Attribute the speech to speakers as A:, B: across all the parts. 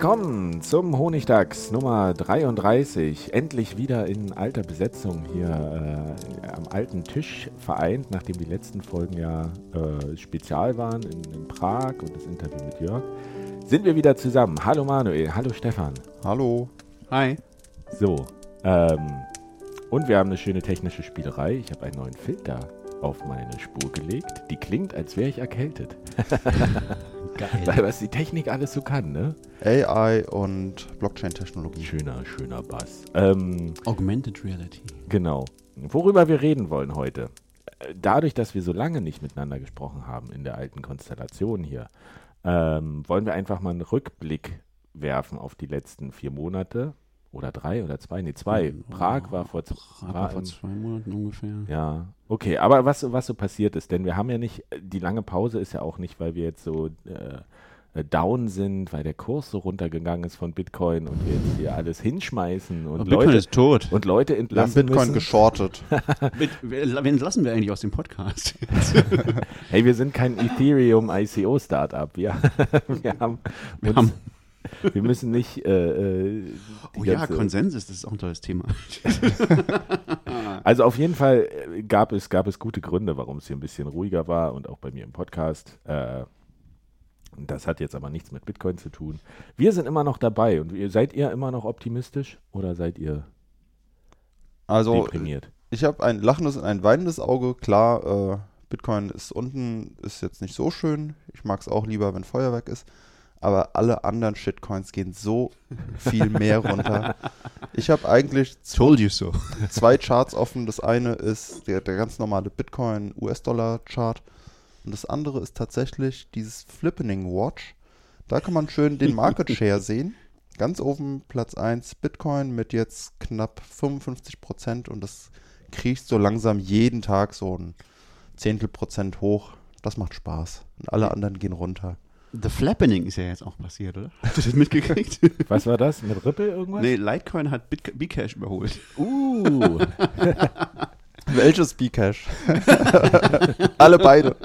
A: Willkommen zum Honigdachs Nummer 33. Endlich wieder in alter Besetzung hier äh, am alten Tisch vereint, nachdem die letzten Folgen ja äh, spezial waren in, in, Prag und das Interview mit Jörg. Sind wir wieder zusammen. Hallo Manuel, hallo Stefan.
B: Hallo. Hi.
A: So, ähm, und wir haben eine schöne technische Spielerei. Ich habe einen neuen Filter auf meine Spur gelegt. Die klingt, als wäre ich erkältet. Geil. Weil was die Technik alles so kann, ne?
B: AI und Blockchain-Technologie.
A: Schöner, schöner Bass. Ähm,
C: Augmented Reality.
A: Genau. Worüber wir reden wollen heute. Dadurch, dass wir so lange nicht miteinander gesprochen haben in der alten Konstellation hier, ähm, wollen wir einfach mal einen Rückblick werfen auf die letzten vier Monate oder drei oder zwei, nee, zwei. Oh, Prag war vor,
C: Prag war vor zwei Monaten ungefähr.
A: Ja, okay, aber was, was so passiert ist, denn wir haben ja nicht, die lange Pause ist ja auch nicht, weil wir jetzt so äh, down sind, weil der Kurs so runtergegangen ist von Bitcoin und wir jetzt hier alles hinschmeißen und
C: Bitcoin
A: Leute
C: ist tot.
A: und Leute entlassen
B: wir haben Bitcoin
A: müssen.
B: geschortet.
C: Wen entlassen wir eigentlich aus dem Podcast?
A: hey, wir sind kein Ethereum ICO Startup. Wir, wir haben,
C: wir haben
A: wir müssen nicht. Äh,
C: äh oh ja, Konsensus, das ist auch ein tolles Thema.
A: also auf jeden Fall äh, gab es, gab es gute Gründe, warum es hier ein bisschen ruhiger war und auch bei mir im Podcast. Äh, das hat jetzt aber nichts mit Bitcoin zu tun. Wir sind immer noch dabei und seid ihr immer noch optimistisch oder seid ihr
B: also,
A: deprimiert?
B: Ich habe ein lachendes und ein weinendes Auge. Klar, äh, Bitcoin ist unten, ist jetzt nicht so schön. Ich mag es auch lieber, wenn Feuerwerk ist aber alle anderen Shitcoins gehen so viel mehr runter. Ich habe eigentlich
C: Told you so.
B: zwei Charts offen. Das eine ist der, der ganz normale Bitcoin US-Dollar Chart und das andere ist tatsächlich dieses Flippening Watch. Da kann man schön den Market Share sehen. Ganz oben Platz 1 Bitcoin mit jetzt knapp 55 Prozent und das kriecht so langsam jeden Tag so ein Zehntel Prozent hoch. Das macht Spaß. Und alle anderen gehen runter.
C: The Flappening ist ja jetzt auch passiert, oder? Hast du das mitgekriegt?
A: Was war das? Mit Ripple irgendwas?
C: Nee, Litecoin hat Bcash überholt.
A: Uh.
B: Welches Bcash? alle beide.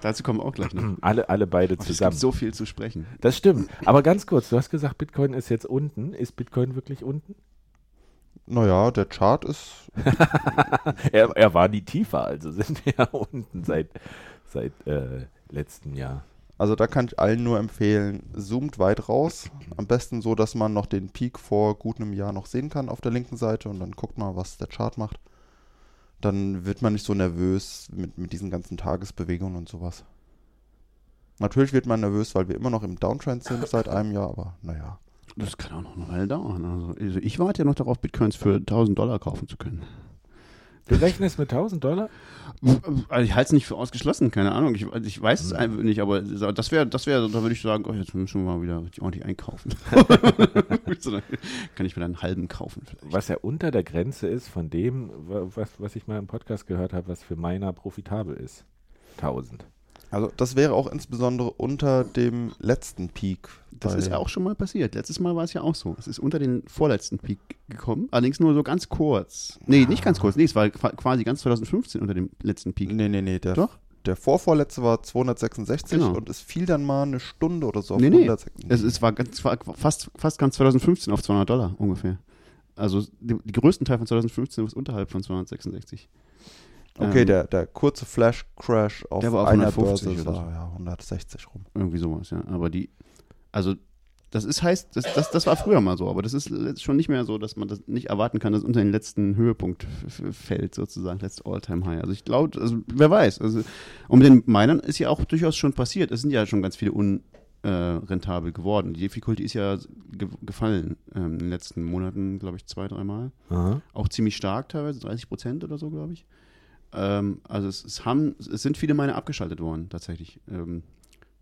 C: Dazu kommen wir auch gleich noch.
A: Alle, alle beide
C: oh,
A: zusammen.
C: Es gibt so viel zu sprechen.
A: Das stimmt. Aber ganz kurz, du hast gesagt, Bitcoin ist jetzt unten. Ist Bitcoin wirklich unten?
B: Naja, der Chart ist.
A: er, er war nie tiefer, also sind wir ja unten seit, seit äh, letzten Jahr.
B: Also da kann ich allen nur empfehlen, zoomt weit raus. Am besten so, dass man noch den Peak vor gut einem Jahr noch sehen kann auf der linken Seite und dann guckt mal, was der Chart macht. Dann wird man nicht so nervös mit, mit diesen ganzen Tagesbewegungen und sowas. Natürlich wird man nervös, weil wir immer noch im Downtrend sind seit einem Jahr, aber naja.
C: Das kann auch noch eine Weile dauern. Also ich warte ja noch darauf, Bitcoins für 1000 Dollar kaufen zu können.
A: Du rechnest mit 1000 Dollar?
C: Also ich halte es nicht für ausgeschlossen, keine Ahnung. Ich, also ich weiß es hm. einfach nicht, aber das wäre, das wäre, da würde ich sagen, oh, jetzt müssen wir mal wieder ordentlich einkaufen. Kann ich mir einen halben kaufen vielleicht.
A: Was ja unter der Grenze ist von dem, was, was ich mal im Podcast gehört habe, was für Miner profitabel ist. 1000.
B: Also das wäre auch insbesondere unter dem letzten Peak.
C: Das ist ja auch schon mal passiert. Letztes Mal war es ja auch so. Es ist unter den vorletzten Peak gekommen, allerdings nur so ganz kurz. Nee, nicht ganz kurz. Nee, es war quasi ganz 2015 unter dem letzten Peak.
B: Nee, nee, nee. Der,
C: Doch?
B: der vorvorletzte war 266
C: Genau.
B: und es fiel dann mal eine Stunde oder so auf
C: Nee, nee.
B: 166.
C: Es, es war, ganz, war fast, fast ganz 2015 auf 200 Dollar ungefähr. Also die, die größten Teil von 2015 ist unterhalb von 266.
B: okay,
C: ähm,
B: der, der kurze Flash-Crash auf
C: Der war auf
B: einer
C: 150
B: Börse
C: oder
B: war
C: so.
B: ja 160 rum.
C: Irgendwie sowas, ja. Aber die, also das ist heißt, das, das, das war früher mal so, aber das ist jetzt schon nicht mehr so, dass man das nicht erwarten kann, dass es unter den letzten Höhepunkt fällt, sozusagen, letzte All-Time-High. Also ich glaube, also wer weiß. Also, und mit den Minern ist ja auch durchaus schon passiert. Es sind ja schon ganz viele unrentabel geworden. Die Difficulty ist ja ge gefallen ähm, in den letzten Monaten, glaube ich, zwei, dreimal. Auch ziemlich stark teilweise, 30 Prozent oder so, glaube ich. Ähm, also es, es, haben, es sind viele Miner abgeschaltet worden, tatsächlich. Ähm,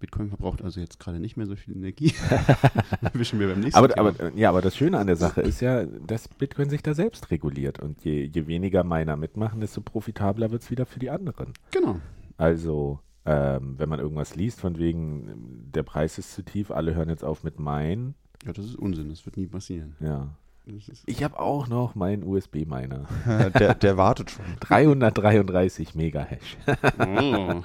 C: Bitcoin verbraucht also jetzt gerade nicht mehr so viel Energie. Wischen wir beim nächsten
A: Aber,
C: Thema.
A: aber, ja, aber das Schöne an der Sache ist ja, dass Bitcoin sich da selbst reguliert. Und je, je weniger Miner mitmachen, desto profitabler wird es wieder für die anderen.
C: Genau.
A: Also, ähm, wenn man irgendwas liest, von wegen, der Preis ist zu tief, alle hören jetzt auf mit Mine.
C: Ja, das ist Unsinn, das wird nie passieren.
A: Ja. Ich habe auch noch meinen USB-Miner.
B: der, der wartet schon.
A: 333 Megahash.
C: oh.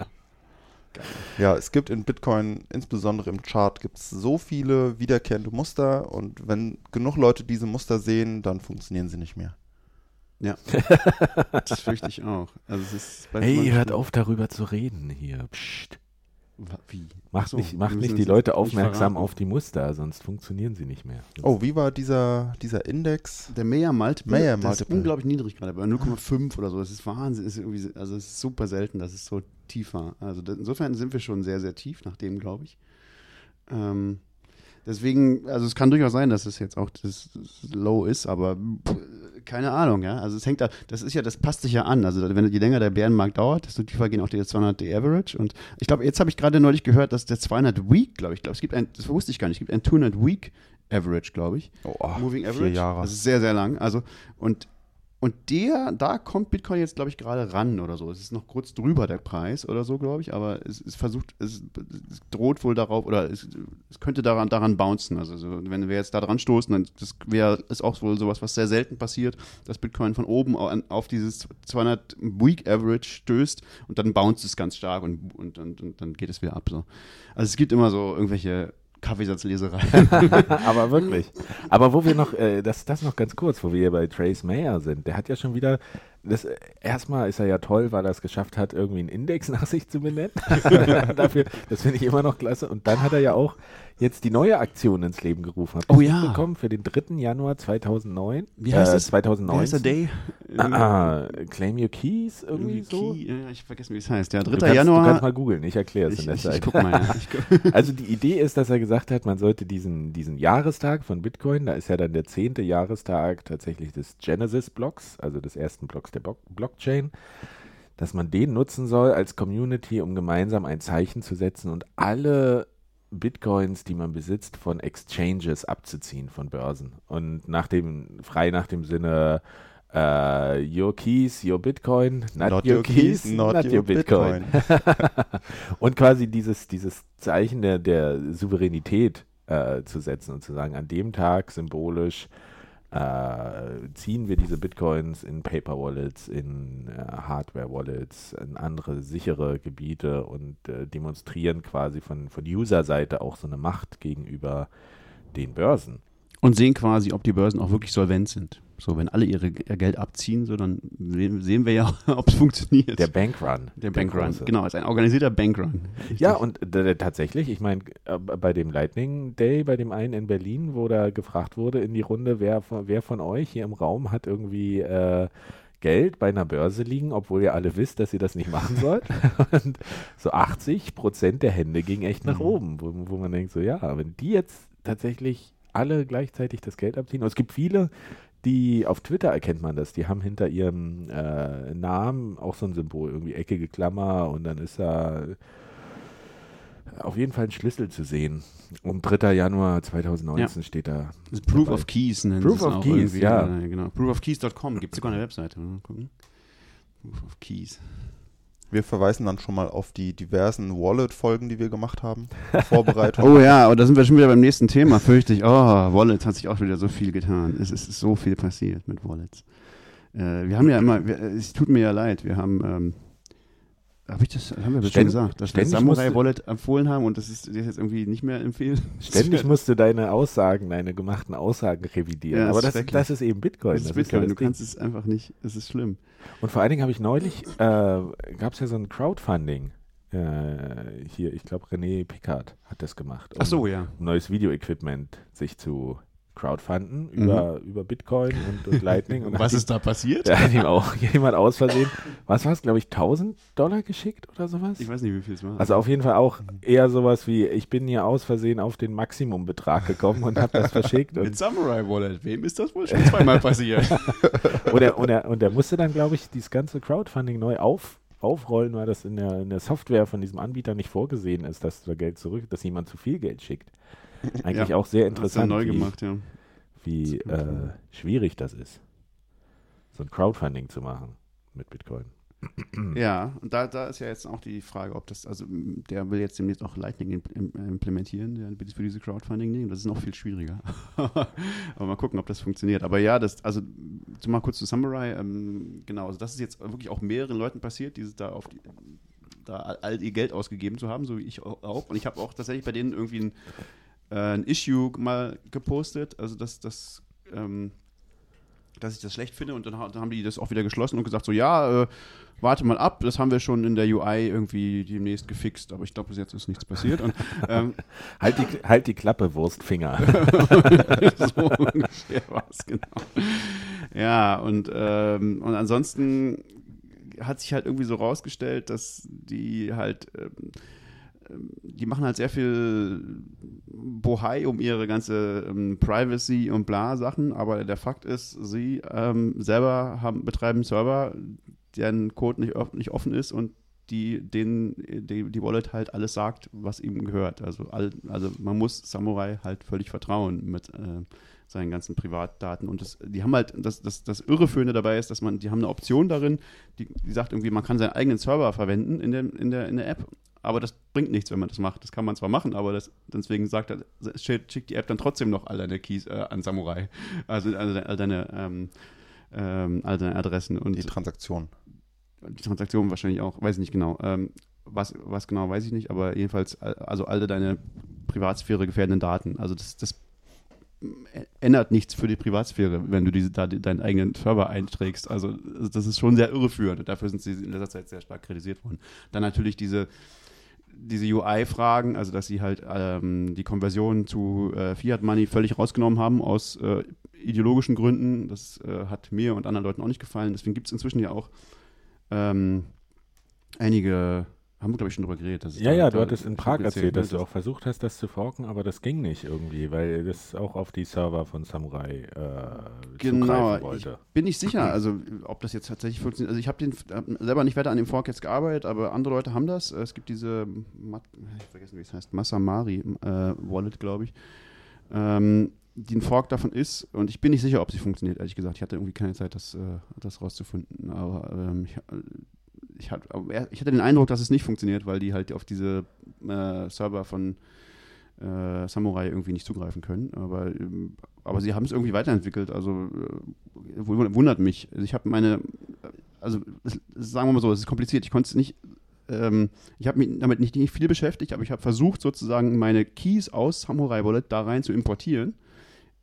B: Ja, es gibt in Bitcoin, insbesondere im Chart, gibt es so viele wiederkehrende Muster und wenn genug Leute diese Muster sehen, dann funktionieren sie nicht mehr.
C: Das fürchte ich auch. Also es ist
A: Hey, hört auf darüber zu reden hier. Psst.
C: Wie?
A: Macht,
C: Ach so,
A: nicht, macht nicht die Leute aufmerksam auf die Muster, sonst funktionieren sie nicht mehr.
B: Oh, wie war dieser, dieser Index?
C: Der Mayer Multiple,
B: Mayer
C: das ist
B: Multiple.
C: unglaublich niedrig gerade, bei 0,5 oder so. Das ist Wahnsinn. Das ist irgendwie, also es ist super selten, dass es so tief war. Also das, insofern sind wir schon sehr, sehr tief nach dem, glaube ich. Ähm, deswegen, also es kann durchaus sein, dass es jetzt auch das, das Low ist, aber pff, keine Ahnung, ja. Also es hängt da, das ist ja, das passt sich ja an. Also wenn je länger der Bärenmarkt dauert, desto tiefer gehen auch die 200 D Average. Und ich glaube, jetzt habe ich gerade neulich gehört, dass der 200 Week, glaube ich, glaube es gibt ein, das wusste ich gar nicht, es gibt ein 200 Week Average, glaube ich.
B: Oh,
C: Moving
B: vier
C: Average.
B: Jahre.
C: Das ist sehr, sehr lang. Also, und, und der, da kommt Bitcoin jetzt, glaube ich, gerade ran oder so. Es ist noch kurz drüber der Preis oder so, glaube ich, aber es, es versucht, es, es droht wohl darauf oder es, es könnte daran, daran bouncen. Also, so, wenn wir jetzt da dran stoßen, dann das wäre ist auch wohl sowas, was sehr selten passiert, dass Bitcoin von oben auf dieses 200 Week Average stößt und dann bounce es ganz stark und, und, und, und dann geht es wieder ab. So. Also, es gibt immer so irgendwelche Kaffeesatzlesereien.
A: Aber wirklich. Aber wo wir noch, äh, das, das noch ganz kurz, wo wir hier bei Trace Mayer sind, der hat ja schon wieder, das, äh, erstmal ist er ja toll, weil er es geschafft hat, irgendwie einen Index nach sich zu benennen. Dafür, das finde ich immer noch klasse. Und dann hat er ja auch jetzt die neue Aktion ins Leben gerufen. Ihr
C: Oh ja.
A: mitbekommen? Für den 3. Januar 2009.
C: Wie heißt
A: äh,
C: das?
A: 2009.
C: Wie heißt der Day?
A: Ah, ah, Claim Your Keys, irgendwie so.
C: Key, ja, ich vergesse, wie es heißt. Ja, 3.
A: Du kannst,
C: Januar.
A: Du kannst mal googeln, ich erkläre es in der
C: ich, ich
A: Zeit.
C: guck mal. Ja. Ich guck.
A: Also die Idee ist, dass er gesagt hat, man sollte diesen, diesen Jahrestag von Bitcoin, da ist ja dann der zehnte Jahrestag tatsächlich des Genesis-Blocks, also des ersten Blocks der Block Blockchain, dass man den nutzen soll als Community, um gemeinsam ein Zeichen zu setzen und alle Bitcoins, die man besitzt, von Exchanges abzuziehen, von Börsen. Und nach dem, frei nach dem Sinne, äh, your keys, your Bitcoin, not, your, keys, not, your, Bitcoin. und quasi dieses, dieses Zeichen der, der Souveränität äh, zu setzen und zu sagen, an dem Tag symbolisch äh, ziehen wir diese Bitcoins in Paper Wallets, in äh, Hardware Wallets, in andere sichere Gebiete und äh, demonstrieren quasi von, von User-Seite auch so eine Macht gegenüber den Börsen.
C: Und sehen quasi, ob die Börsen auch wirklich solvent sind. So, wenn alle ihre ihr Geld abziehen, so, dann sehen wir ja, ob es funktioniert.
A: Der Bankrun.
C: Der Bankrun. Genau, ist ein organisierter Bankrun.
A: Ja, und tatsächlich, ich meine, äh, bei dem Lightning Day, bei dem einen in Berlin, wo da gefragt wurde in die Runde, wer, von- wer von euch hier im Raum hat irgendwie äh, Geld bei einer Börse liegen, obwohl ihr alle wisst, dass ihr das nicht machen sollt. und so 80 Prozent der Hände gingen echt nach
B: Mhm.
A: oben, wo, wo man denkt, so ja, wenn die jetzt tatsächlich alle gleichzeitig das Geld abziehen, und es gibt viele, die auf Twitter erkennt man das, die haben hinter ihrem äh, Namen auch so ein Symbol, irgendwie eckige Klammer und dann ist da auf jeden Fall ein Schlüssel zu sehen. Um 3. Januar 2019 steht da.
C: Das Proof
A: dabei.
C: of Keys nennen
A: Proof
C: sie es
A: of Keys, ja.
C: Äh, Genau. Proofofkeys.com gibt es sogar eine Webseite. Mal gucken. Proof of Keys.
B: Wir verweisen dann schon mal auf die diversen Wallet-Folgen, die wir gemacht haben. Vorbereitung.
C: Oh ja, aber da sind wir schon wieder beim nächsten Thema, fürchte ich. Oh, Wallets hat sich auch wieder so viel getan. Es ist so viel passiert mit Wallets. Äh, wir haben ja immer, wir, es tut mir ja leid, wir haben, ähm, Hab ich das, haben wir das schon gesagt, dass wir Samurai Wallet empfohlen haben und das ist das ist jetzt irgendwie nicht mehr empfehlen.
A: Ständig musst du deine Aussagen, deine gemachten Aussagen revidieren.
C: Ja, das
A: Aber
C: ist
A: das, das ist eben Bitcoin.
C: Das ist
A: ja
C: Bitcoin,
A: das
C: du
A: Ding.
C: kannst es einfach nicht, es ist schlimm.
A: Und vor allen Dingen habe ich neulich, äh, gab es ja so ein Crowdfunding. Äh, hier, ich glaube, René Pickard hat das gemacht. um
C: Ach so, ja.
A: Neues Video-Equipment sich zu crowdfunden
C: Mhm.
A: über, über Bitcoin und, und Lightning. Und hat ihm-
C: da passiert?
A: Da hat ihm auch jemand aus Versehen, was war es, glaube ich, 1000 Dollar geschickt oder sowas?
C: Ich weiß nicht, wie viel es war.
A: Also auf jeden Fall auch eher sowas wie, ich bin hier aus Versehen auf den Maximumbetrag gekommen und habe das verschickt.
C: mit Samurai Wallet, wem ist das wohl schon zweimal passiert?
A: und, er, und, er, und er musste dann, glaube ich, dieses ganze Crowdfunding neu auf, aufrollen, weil das in der, in der Software von diesem Anbieter nicht vorgesehen ist, dass da Geld zurück, dass jemand zu viel Geld schickt. Eigentlich
C: Ja,
A: auch sehr interessant,
C: neu
A: wie,
C: gemacht, ja.
A: wie äh, schwierig das ist, so ein Crowdfunding zu machen mit Bitcoin.
C: Ja, und da, da ist ja jetzt auch die Frage, ob das, also der will jetzt demnächst auch Lightning im, implementieren, der, für diese Crowdfunding-Ding. Das ist noch viel schwieriger. Aber mal gucken, ob das funktioniert. Aber ja, das, also mal kurz zu Samurai, ähm, genau, also das ist jetzt wirklich auch mehreren Leuten passiert, die da auf die, da all ihr Geld ausgegeben zu haben, so wie ich auch. Und ich habe auch tatsächlich bei denen irgendwie ein, äh, ein Issue mal gepostet, also dass das ähm, dass ich das schlecht finde und dann, dann haben die das auch wieder geschlossen und gesagt so, ja, äh, warte mal ab, das haben wir schon in der UI irgendwie demnächst gefixt, aber ich glaube, bis jetzt ist nichts passiert und ähm,
A: Halt die, halt die Klappe, Wurstfinger.
C: so ungefähr war es, genau. Ja, und, ähm, und ansonsten hat sich halt irgendwie so rausgestellt, dass die halt, ähm, die machen halt sehr viel Bohai um ihre ganze ähm, Privacy und bla Sachen, aber der Fakt ist, sie ähm, selber haben, betreiben Server, deren Code nicht, nicht offen ist und die, denen die, die Wallet halt alles sagt, was ihm gehört. Also, all, also man muss Samurai halt völlig vertrauen mit äh, seinen ganzen Privatdaten. Und das, die haben halt, das, das, das Irreführende dabei ist, dass man, die haben eine Option darin, die, die sagt irgendwie, man kann seinen eigenen Server verwenden in der, in der, in der App. Aber das bringt nichts, wenn man das macht. Das kann man zwar machen, aber das, deswegen sagt er, schickt die App dann trotzdem noch all deine Keys äh, an Samurai. Also all, all deine, ähm, ähm, all deine Adressen. Und
B: Die Transaktion.
C: die Transaktion wahrscheinlich auch, weiß ich nicht genau. Ähm, was, was genau, weiß ich nicht, aber jedenfalls, äh, also alle deine Privatsphäre gefährdenden Daten. Also das, das ä- ändert nichts für die Privatsphäre, wenn du diese, da deinen eigenen Server einträgst. Also das ist schon sehr irreführend. Dafür sind sie in letzter Zeit sehr stark kritisiert worden. Dann natürlich diese diese UI-Fragen, also dass sie halt ähm, die Konversion zu äh, Fiat Money völlig rausgenommen haben aus äh, ideologischen Gründen. Das äh, hat mir und anderen Leuten auch nicht gefallen. Deswegen gibt es inzwischen ja auch ähm, einige, haben wir glaube ich schon drüber geredet. dass es
A: Ja,
C: da-
A: ja, du
C: da-
A: hattest in Prag erzählt, dass du auch versucht hast, das zu forken, aber das ging nicht irgendwie, weil das auch auf die Server von Samurai äh,
C: Genau,
A: zugreifen
C: ich
A: wollte.
C: bin nicht sicher, also ob das jetzt tatsächlich funktioniert. Also ich habe den hab selber nicht weiter an dem Fork jetzt gearbeitet, aber andere Leute haben das. Es gibt diese, Ma- ich vergessen wie es heißt, Masamari äh, Wallet, glaube ich, ähm, die ein Fork davon ist. Und ich bin nicht sicher, ob sie funktioniert, ehrlich gesagt. Ich hatte irgendwie keine Zeit, das, äh, das rauszufinden. Aber ähm, ich, ich, hatte den Eindruck, dass es nicht funktioniert, weil die halt auf diese äh, Server von äh, Samurai irgendwie nicht zugreifen können. Aber, ähm, aber sie haben es irgendwie weiterentwickelt. Also äh, wu- wundert mich. Also ich habe meine, also sagen wir mal so, es ist kompliziert. Ich konnte es nicht, ähm, ich habe mich damit nicht, nicht viel beschäftigt, aber ich habe versucht sozusagen meine Keys aus Samurai Wallet da rein zu importieren.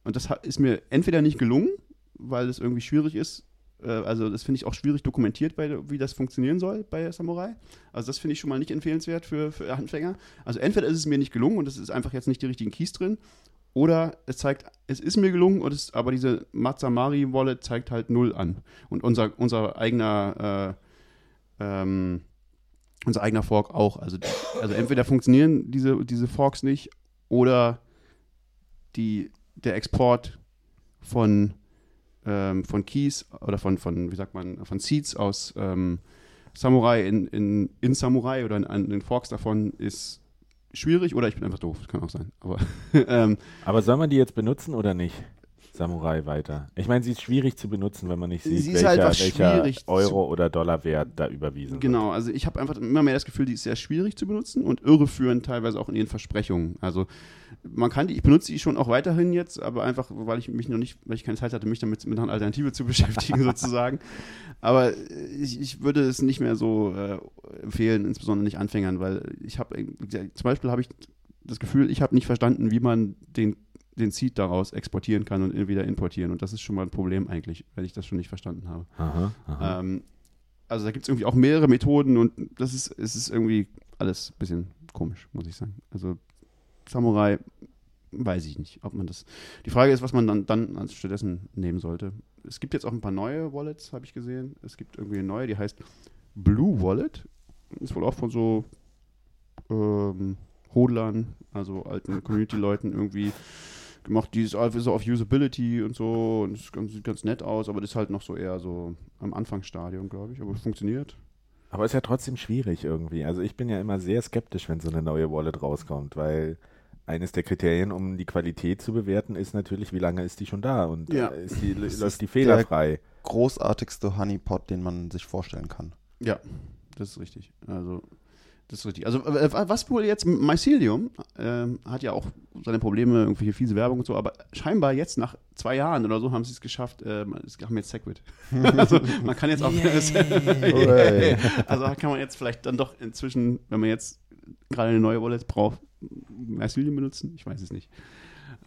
C: Und das ist mir entweder nicht gelungen, weil es irgendwie schwierig ist. Äh, also das finde ich auch schwierig dokumentiert, bei, wie das funktionieren soll bei Samurai. Also das finde ich schon mal nicht empfehlenswert für, für Anfänger. Also entweder ist es mir nicht gelungen und es ist einfach jetzt nicht die richtigen Keys drin, oder es zeigt, es ist mir gelungen, und es, aber diese Matsamari Wallet zeigt halt null an. Und unser, unser eigener äh, ähm, unser eigener Fork auch. Also, also entweder funktionieren diese, diese Forks nicht oder die, der Export von, ähm, von Keys oder von, von, wie sagt man, von Seeds aus ähm, Samurai in, in, in Samurai oder in, in den Forks davon ist schwierig oder ich bin einfach doof, kann auch sein. Aber ähm,
A: Aber soll man die jetzt benutzen oder nicht? Samurai weiter. Ich meine, sie ist schwierig zu benutzen, wenn man nicht sieht,
C: Sie
A: welcher,
C: halt
A: welcher Euro oder Dollarwert da überwiesen wird.
C: Genau, also ich habe einfach immer mehr das Gefühl, die ist sehr schwierig zu benutzen und irreführend teilweise auch in ihren Versprechungen. Also man kann die, ich benutze die schon auch weiterhin jetzt, aber einfach, weil ich mich noch nicht, weil ich keine Zeit hatte, mich damit mit einer Alternative zu beschäftigen sozusagen. Aber ich, ich würde es nicht mehr so äh, empfehlen, insbesondere nicht Anfängern, weil ich habe, zum Beispiel habe ich das Gefühl, ich habe nicht verstanden, wie man den den Seed daraus exportieren kann und wieder importieren. Und das ist schon mal ein Problem eigentlich, wenn ich das schon nicht verstanden habe.
A: Aha, aha.
C: Ähm, also da gibt es irgendwie auch mehrere Methoden und das ist, es ist irgendwie alles ein bisschen komisch, muss ich sagen. Also Samurai weiß ich nicht, ob man das. Die Frage ist, was man dann, dann als stattdessen nehmen sollte. Es gibt jetzt auch ein paar neue Wallets, habe ich gesehen. Es gibt irgendwie eine neue, die heißt Blue Wallet. Ist wohl auch von so ähm, Hodlern, also alten Community-Leuten irgendwie gemacht. Die ist einfach so auf Usability und so und es ganz- sieht ganz nett aus, aber das ist halt noch so eher so am Anfangsstadium, glaube ich. Aber es funktioniert.
A: Aber ist ja trotzdem schwierig irgendwie. Also ich bin ja immer sehr skeptisch, wenn so eine neue Wallet rauskommt, weil eines der Kriterien, um die Qualität zu bewerten, ist natürlich, wie lange ist die schon da und
C: Ja.
A: äh, ist die,
B: Das
A: läuft
B: ist
A: die fehlerfrei.
B: Großartigste Honeypot, den man sich vorstellen kann.
C: Ja, das ist richtig. Also, das ist richtig. Also, äh, was wohl jetzt, Mycelium ähm, hat ja auch seine Probleme, irgendwelche fiese Werbung und so, aber scheinbar jetzt nach zwei Jahren oder so haben sie es geschafft, ähm, es haben jetzt Segwit. also, man kann jetzt auch.
B: Hooray.
C: also, kann man jetzt vielleicht dann doch inzwischen, wenn man jetzt gerade eine neue Wallet braucht, Mycelium benutzen? Ich weiß es nicht.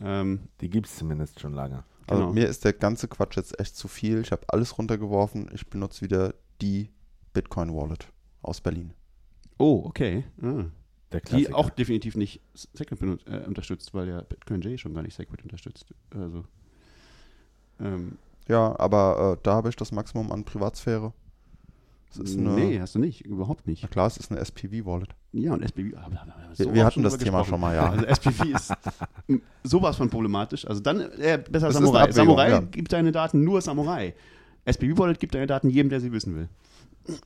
C: Ähm,
A: Die gibt es zumindest schon lange.
B: Also
C: Genau.
B: mir ist der ganze Quatsch jetzt echt zu viel. Ich habe alles runtergeworfen. Ich benutze wieder die Bitcoin Wallet aus Berlin.
C: Oh, okay. Ah.
A: Der
C: Die auch definitiv nicht Segwit äh, unterstützt, weil ja Bitcoin J schon gar nicht Segwit unterstützt. Also, ähm,
B: Ja, aber äh, da habe ich das Maximum an Privatsphäre. Eine,
C: nee, hast du nicht, überhaupt nicht.
B: Na klar, es ist eine SPV-Wallet.
C: Ja, und SPV. wir
B: Wir-
C: so
B: wir
C: oft
B: hatten das Thema
C: gesprochen.
B: schon mal, ja.
C: Also SPV ist sowas von problematisch. Also dann äh, besser
B: Das
C: Samurai. Samurai
B: ja.
C: gibt deine Daten nur Samurai. SPV-Wallet gibt deine Daten jedem, der sie wissen will.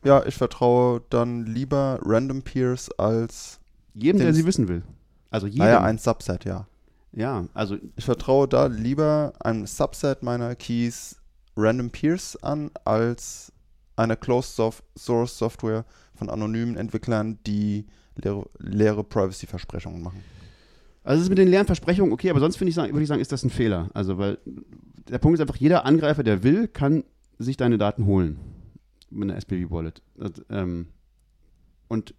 B: Ja, ich vertraue dann lieber Random Peers als,
C: Jedem, der sie wissen will. Also jedem.
B: naja, ein Subset, ja.
C: ja, also
B: Ich vertraue da lieber einem Subset meiner Keys Random Peers an, als einer Closed Source Software von anonymen Entwicklern, die leere, leere Privacy-Versprechungen machen.
C: Also es ist mit den leeren Versprechungen okay, aber sonst finde ich, sagen- würde ich sagen, ist das ein Fehler. Also weil der Punkt ist einfach, jeder Angreifer, der will, kann sich deine Daten holen mit einer SPV-Wallet. Das, Ähm, und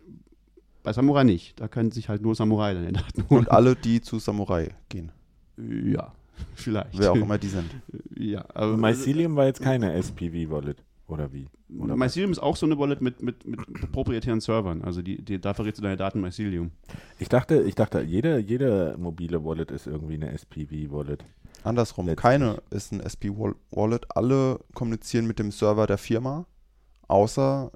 C: bei Samurai nicht. Da können sich halt nur Samurai deine Daten holen.
B: Und alle, die zu Samurai gehen.
C: ja, vielleicht.
B: Wer auch immer die sind.
C: Ja, aber
A: Mycelium war jetzt keine SPV-Wallet, oder wie? Oder
C: Mycelium ist auch so eine Wallet mit, mit, mit proprietären Servern. Also die, die, da verrätst du deine Daten Mycelium.
A: Ich dachte, ich dachte, jede, jede mobile Wallet ist irgendwie eine SPV-Wallet.
B: Andersrum,
A: Letztlich.
B: keine ist ein SP-Wallet. Alle kommunizieren mit dem Server der Firma, außer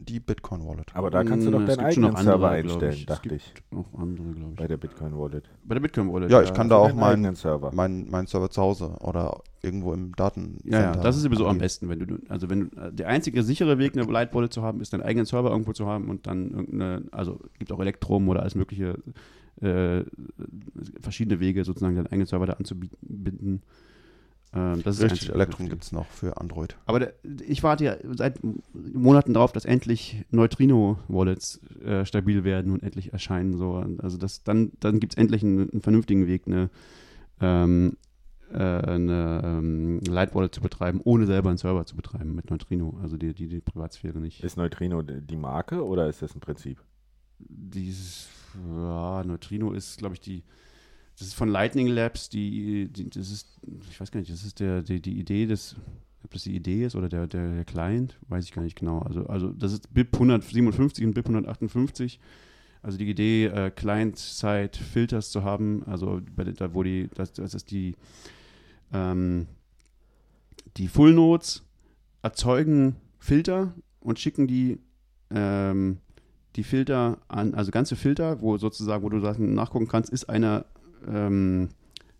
B: die Bitcoin-Wallet.
A: Aber da kannst du doch deinen eigenen Server einstellen,
C: ich. Es
A: dachte
C: gibt
A: ich,
C: Noch andere, glaube ich.
A: bei der Bitcoin-Wallet.
C: Bei der Bitcoin-Wallet.
B: Ja, ich kann da auch meinen
A: eigenen Server.
B: mein, mein Server zu Hause oder irgendwo im Daten.
C: Ja, ja, das ist sowieso am besten, wenn du, also wenn du, der einzige sichere Weg, eine Light Wallet zu haben, ist deinen eigenen Server irgendwo zu haben und dann irgendeine, also gibt auch Elektrum oder alles mögliche, äh, verschiedene Wege sozusagen deinen eigenen Server da anzubinden. Ähm, das ist
B: Richtig,
C: einzig
B: Elektron gibt es noch für Android.
C: Aber der, ich warte ja seit Monaten darauf, dass endlich Neutrino-Wallets äh, stabil werden und endlich erscheinen. So. Also das, dann, dann gibt es endlich einen, einen vernünftigen Weg, eine, ähm, äh, eine ähm, Light Wallet zu betreiben, ohne selber einen Server zu betreiben mit Neutrino. Also die, die, die Privatsphäre nicht.
A: Ist Neutrino die Marke oder ist das ein Prinzip?
C: Dieses, ja, Neutrino ist, glaube ich, die, das ist von Lightning Labs, die, die, das ist, ich weiß gar nicht, das ist der, die, die Idee des, ob das die Idee ist oder der, der, der Client, weiß ich gar nicht genau. Also, also das ist BIP 157 und BIP 158. Also die Idee, äh, Client-Side-Filters zu haben, also bei, da wo die, das, das ist die, ähm, die Full Nodes erzeugen Filter und schicken die ähm, die Filter an, also ganze Filter, wo sozusagen, wo du nachgucken kannst, ist eine ähm,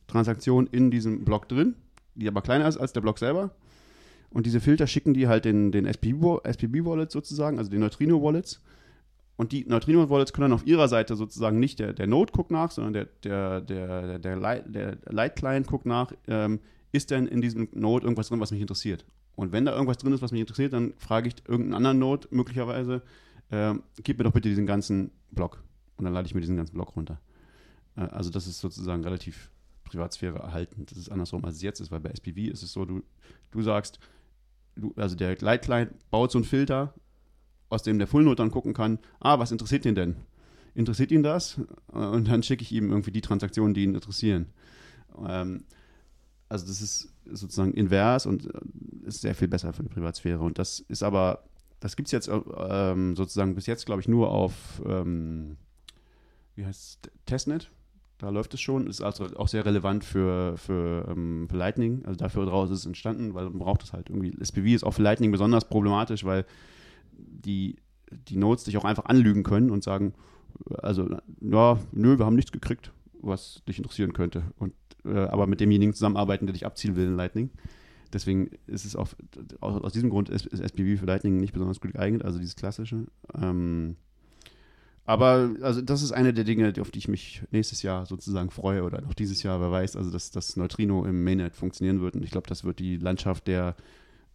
C: Transaktion in diesem Block drin, die aber kleiner ist als der Block selber. Und diese Filter schicken die halt den, den SPB-Wallets sozusagen, also den Neutrino-Wallets. Und die Neutrino-Wallets können dann auf ihrer Seite sozusagen nicht der, der Node guckt nach, sondern der, der, der, der, Light, der Light-Client guckt nach, ähm, ist denn in diesem Node irgendwas drin, was mich interessiert? Und wenn da irgendwas drin ist, was mich interessiert, dann frage ich irgendeinen anderen Node möglicherweise, äh, gib mir doch bitte diesen ganzen Block. Und dann lade ich mir diesen ganzen Block runter. Äh, also das ist sozusagen relativ Privatsphäre erhalten. Das ist andersrum, als es jetzt ist, weil bei SPV ist es so, du, du sagst, du, also der Light Client baut so einen Filter, aus dem der Full Node dann gucken kann, ah, was interessiert ihn denn? Interessiert ihn das? Äh, und dann schicke ich ihm irgendwie die Transaktionen, die ihn interessieren. Ähm, also das ist sozusagen invers und äh, ist sehr viel besser für die Privatsphäre. Und das ist aber, das gibt es jetzt ähm, sozusagen bis jetzt, glaube ich, nur auf, ähm, wie heißt es, Testnet. Da läuft es schon. Ist also auch sehr relevant für, für, ähm, für Lightning. Also dafür daraus ist es entstanden, weil man braucht es halt irgendwie. SPV ist auch für Lightning besonders problematisch, weil die, die Nodes dich auch einfach anlügen können und sagen, also, ja, nö, wir haben nichts gekriegt, was dich interessieren könnte. Und, äh, aber mit demjenigen zusammenarbeiten, der dich abziehen will in Lightning. Deswegen ist es auch, aus, aus diesem Grund ist, ist SPV für Lightning nicht besonders gut geeignet, also dieses klassische. Ähm, aber also das ist eine der Dinge, auf die ich mich nächstes Jahr sozusagen freue oder noch dieses Jahr, wer weiß, also dass das Neutrino im Mainnet funktionieren wird. Und ich glaube, das wird die Landschaft der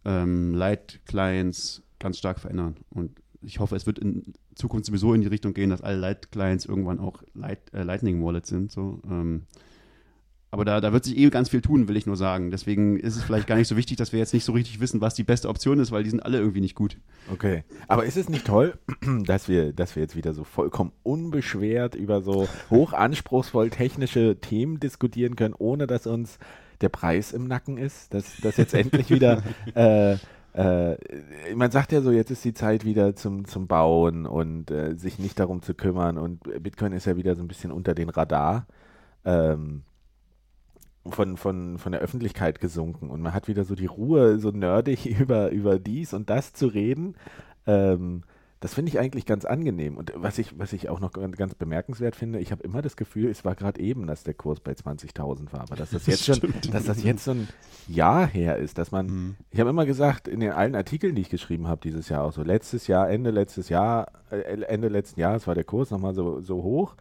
C: ähm, Light-Clients ganz stark verändern. Und ich hoffe, es wird in Zukunft sowieso in die Richtung gehen, dass alle Light-Clients irgendwann auch Light, äh, Lightning-Wallets sind. So. Ähm, aber da, da wird sich eh ganz viel tun, will ich nur sagen. Deswegen ist es vielleicht gar nicht so wichtig, dass wir jetzt nicht so richtig wissen, was die beste Option ist, weil die sind alle irgendwie nicht gut.
A: Okay. Aber ist es nicht toll, dass wir, dass wir jetzt wieder so vollkommen unbeschwert über so hochanspruchsvoll technische Themen diskutieren können, ohne dass uns der Preis im Nacken ist? Dass, dass jetzt endlich wieder äh, äh, man sagt ja so, jetzt ist die Zeit wieder zum, zum Bauen und äh, sich nicht darum zu kümmern und Bitcoin ist ja wieder so ein bisschen unter den Radar. Ähm, von, von, von der Öffentlichkeit gesunken und man hat wieder so die Ruhe, so nerdig über, über dies und das zu reden. Ähm, das finde ich eigentlich ganz angenehm. Und was ich, was ich auch noch ganz bemerkenswert finde, ich habe immer das Gefühl, es war gerade eben, dass der Kurs bei 20.000 war, aber dass das jetzt schon, dass das jetzt so ein Jahr her ist, dass man, mhm. ich habe immer gesagt, in den allen Artikeln, die ich geschrieben habe dieses Jahr auch so, letztes Jahr, Ende letztes Jahr, äh, Ende letzten Jahres war der Kurs nochmal so, so hoch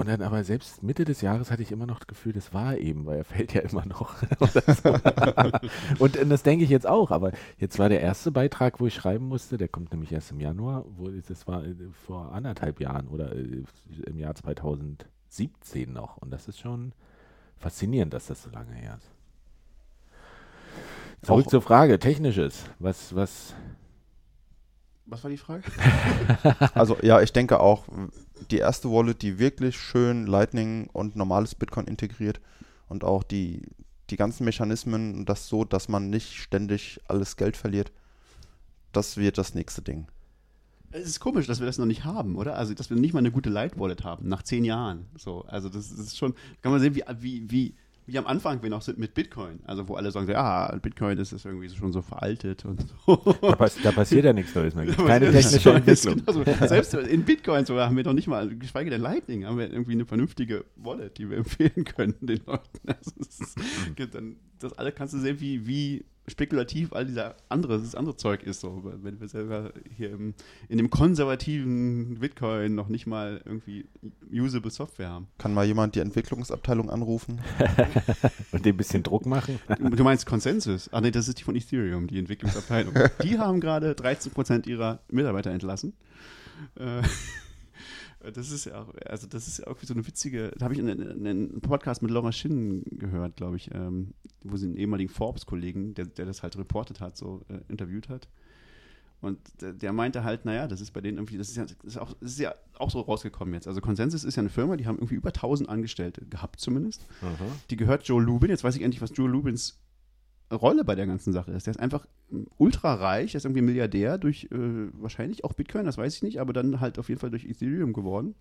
A: und dann aber selbst Mitte des Jahres hatte ich immer noch das Gefühl, das war eben, weil er fällt ja immer noch. und, und, das denke ich jetzt auch. Aber jetzt war der erste Beitrag, wo ich schreiben musste, der kommt nämlich erst im Januar, wo das war äh, vor anderthalb Jahren oder äh, im Jahr 2017 noch. Und das ist schon faszinierend, dass das so lange her ist. Zurück auch zur Frage, technisches. Was, was
C: was war die Frage?
B: also ja, ich denke auch, die erste Wallet, die wirklich schön Lightning und normales Bitcoin integriert und auch die, die ganzen Mechanismen, das so, dass man nicht ständig alles Geld verliert, das wird das nächste Ding.
C: Es ist komisch, dass wir das noch nicht haben, oder? Also, dass wir nicht mal eine gute Light Wallet haben, nach zehn Jahren. So, also das ist schon, kann man sehen, wie, wie, wie, wie am Anfang wir noch sind mit Bitcoin. Also wo alle sagen, ja, Bitcoin ist, ist irgendwie schon so veraltet und so.
A: Da, pass da passiert ja nichts Neues mehr. Keine technische Entwicklung.
C: Genau so. Selbst in Bitcoin sogar haben wir noch nicht mal, geschweige denn Lightning, haben wir irgendwie eine vernünftige Wallet, die wir empfehlen können den Leuten. Also das, ist, dann, das alle kannst du sehen, wie, wie spekulativ all dieser andere, das andere Zeug ist. So, wenn wir selber hier im, in dem konservativen Bitcoin noch nicht mal irgendwie usable Software haben.
B: Kann mal jemand die Entwicklungsabteilung anrufen?
A: Und dem ein bisschen Druck machen?
C: Du meinst Consensus? Ah, nee, das ist die von Ethereum, die Entwicklungsabteilung. Die haben gerade 13% ihrer Mitarbeiter entlassen. Äh, das ist ja auch, also das ist ja auch so eine witzige, da habe ich einen, einen, Podcast mit Laura Schinnen gehört, glaube ich, ähm, wo sie einen ehemaligen Forbes-Kollegen, der, der das halt reportet hat, so äh, interviewt hat. Und der, der, meinte halt, naja, das ist bei denen irgendwie, das ist ja, das ist, auch, das ist ja auch so rausgekommen jetzt. Also Consensus ist ja eine Firma, die haben irgendwie über 1000 Angestellte gehabt zumindest. Aha. Die gehört Joe Lubin. Jetzt weiß ich endlich, was Joe Lubins Rolle bei der ganzen Sache ist. Der ist einfach ultra reich, der ist irgendwie Milliardär durch äh, wahrscheinlich auch Bitcoin, das weiß ich nicht, aber dann halt auf jeden Fall durch Ethereum geworden.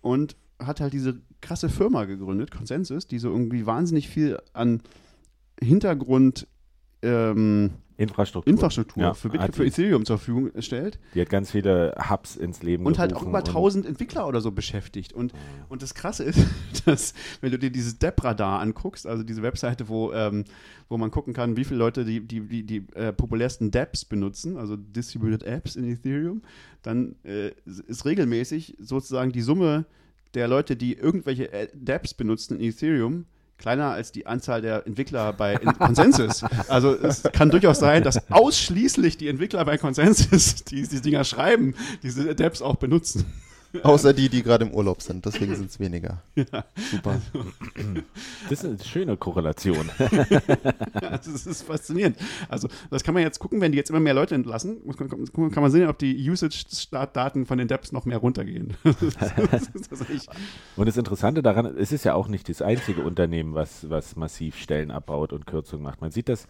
C: Und hat halt diese krasse Firma gegründet, Consensus, die so irgendwie wahnsinnig viel an Hintergrund ähm,
A: Infrastruktur,
C: Infrastruktur ja, für, für Ethereum zur Verfügung stellt.
A: Die hat ganz viele Hubs ins Leben
C: Und halt auch über 1000 Entwickler oder so beschäftigt. Und, ja. und das Krasse ist, dass, wenn du dir dieses Dep-Radar anguckst, also diese Webseite, wo, ähm, wo man gucken kann, wie viele Leute die, die, die, die äh, populärsten Dapps benutzen, also Distributed Apps in Ethereum, dann äh, ist regelmäßig sozusagen die Summe der Leute, die irgendwelche Dapps benutzen in Ethereum, kleiner als die Anzahl der Entwickler bei Consensus. Also es kann durchaus sein, dass ausschließlich die Entwickler bei Consensus, die diese Dinger schreiben, diese Adapts auch benutzen.
B: Außer die, die gerade im Urlaub sind. Deswegen sind es weniger.
A: Super. Das ist eine schöne Korrelation.
C: Also, das ist faszinierend. Also, das kann man jetzt gucken, wenn die jetzt immer mehr Leute entlassen, kann man sehen, ob die Usage-Daten von den Dapps noch mehr runtergehen. Das ist tatsächlich-
A: Und das Interessante daran, es ist ja auch nicht das einzige Unternehmen, was, was massiv Stellen abbaut und Kürzungen macht. Man sieht das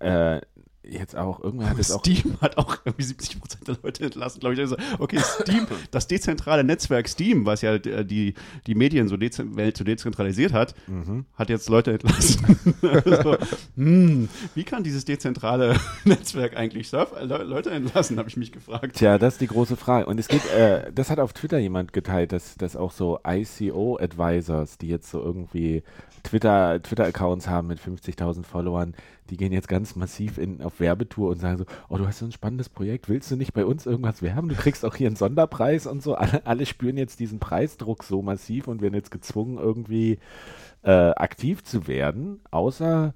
A: äh, jetzt auch, irgendwer hat es auch.
C: Steam hat auch irgendwie 70 Prozent der Leute entlassen, glaube ich. Also, okay, Steam, das dezentrale Netzwerk Steam, was ja äh, die, die Medien so dez so dezentralisiert hat,
A: Mhm.
C: hat jetzt Leute entlassen. also, hm, wie kann dieses dezentrale Netzwerk eigentlich Surf Le Leute entlassen, habe ich mich gefragt.
A: Tja, das ist die große Frage. Und es geht, äh, das hat auf Twitter jemand geteilt, dass, dass auch so ICO-Advisors, die jetzt so irgendwie Twitter, Twitter-Accounts haben mit 50.000 Followern, die gehen jetzt ganz massiv in, auf Werbetour und sagen so, oh, du hast so ein spannendes Projekt, willst du nicht bei uns irgendwas werben? Du kriegst auch hier einen Sonderpreis und so. Alle, alle spüren jetzt diesen Preisdruck so massiv und werden jetzt gezwungen, irgendwie äh, aktiv zu werden, außer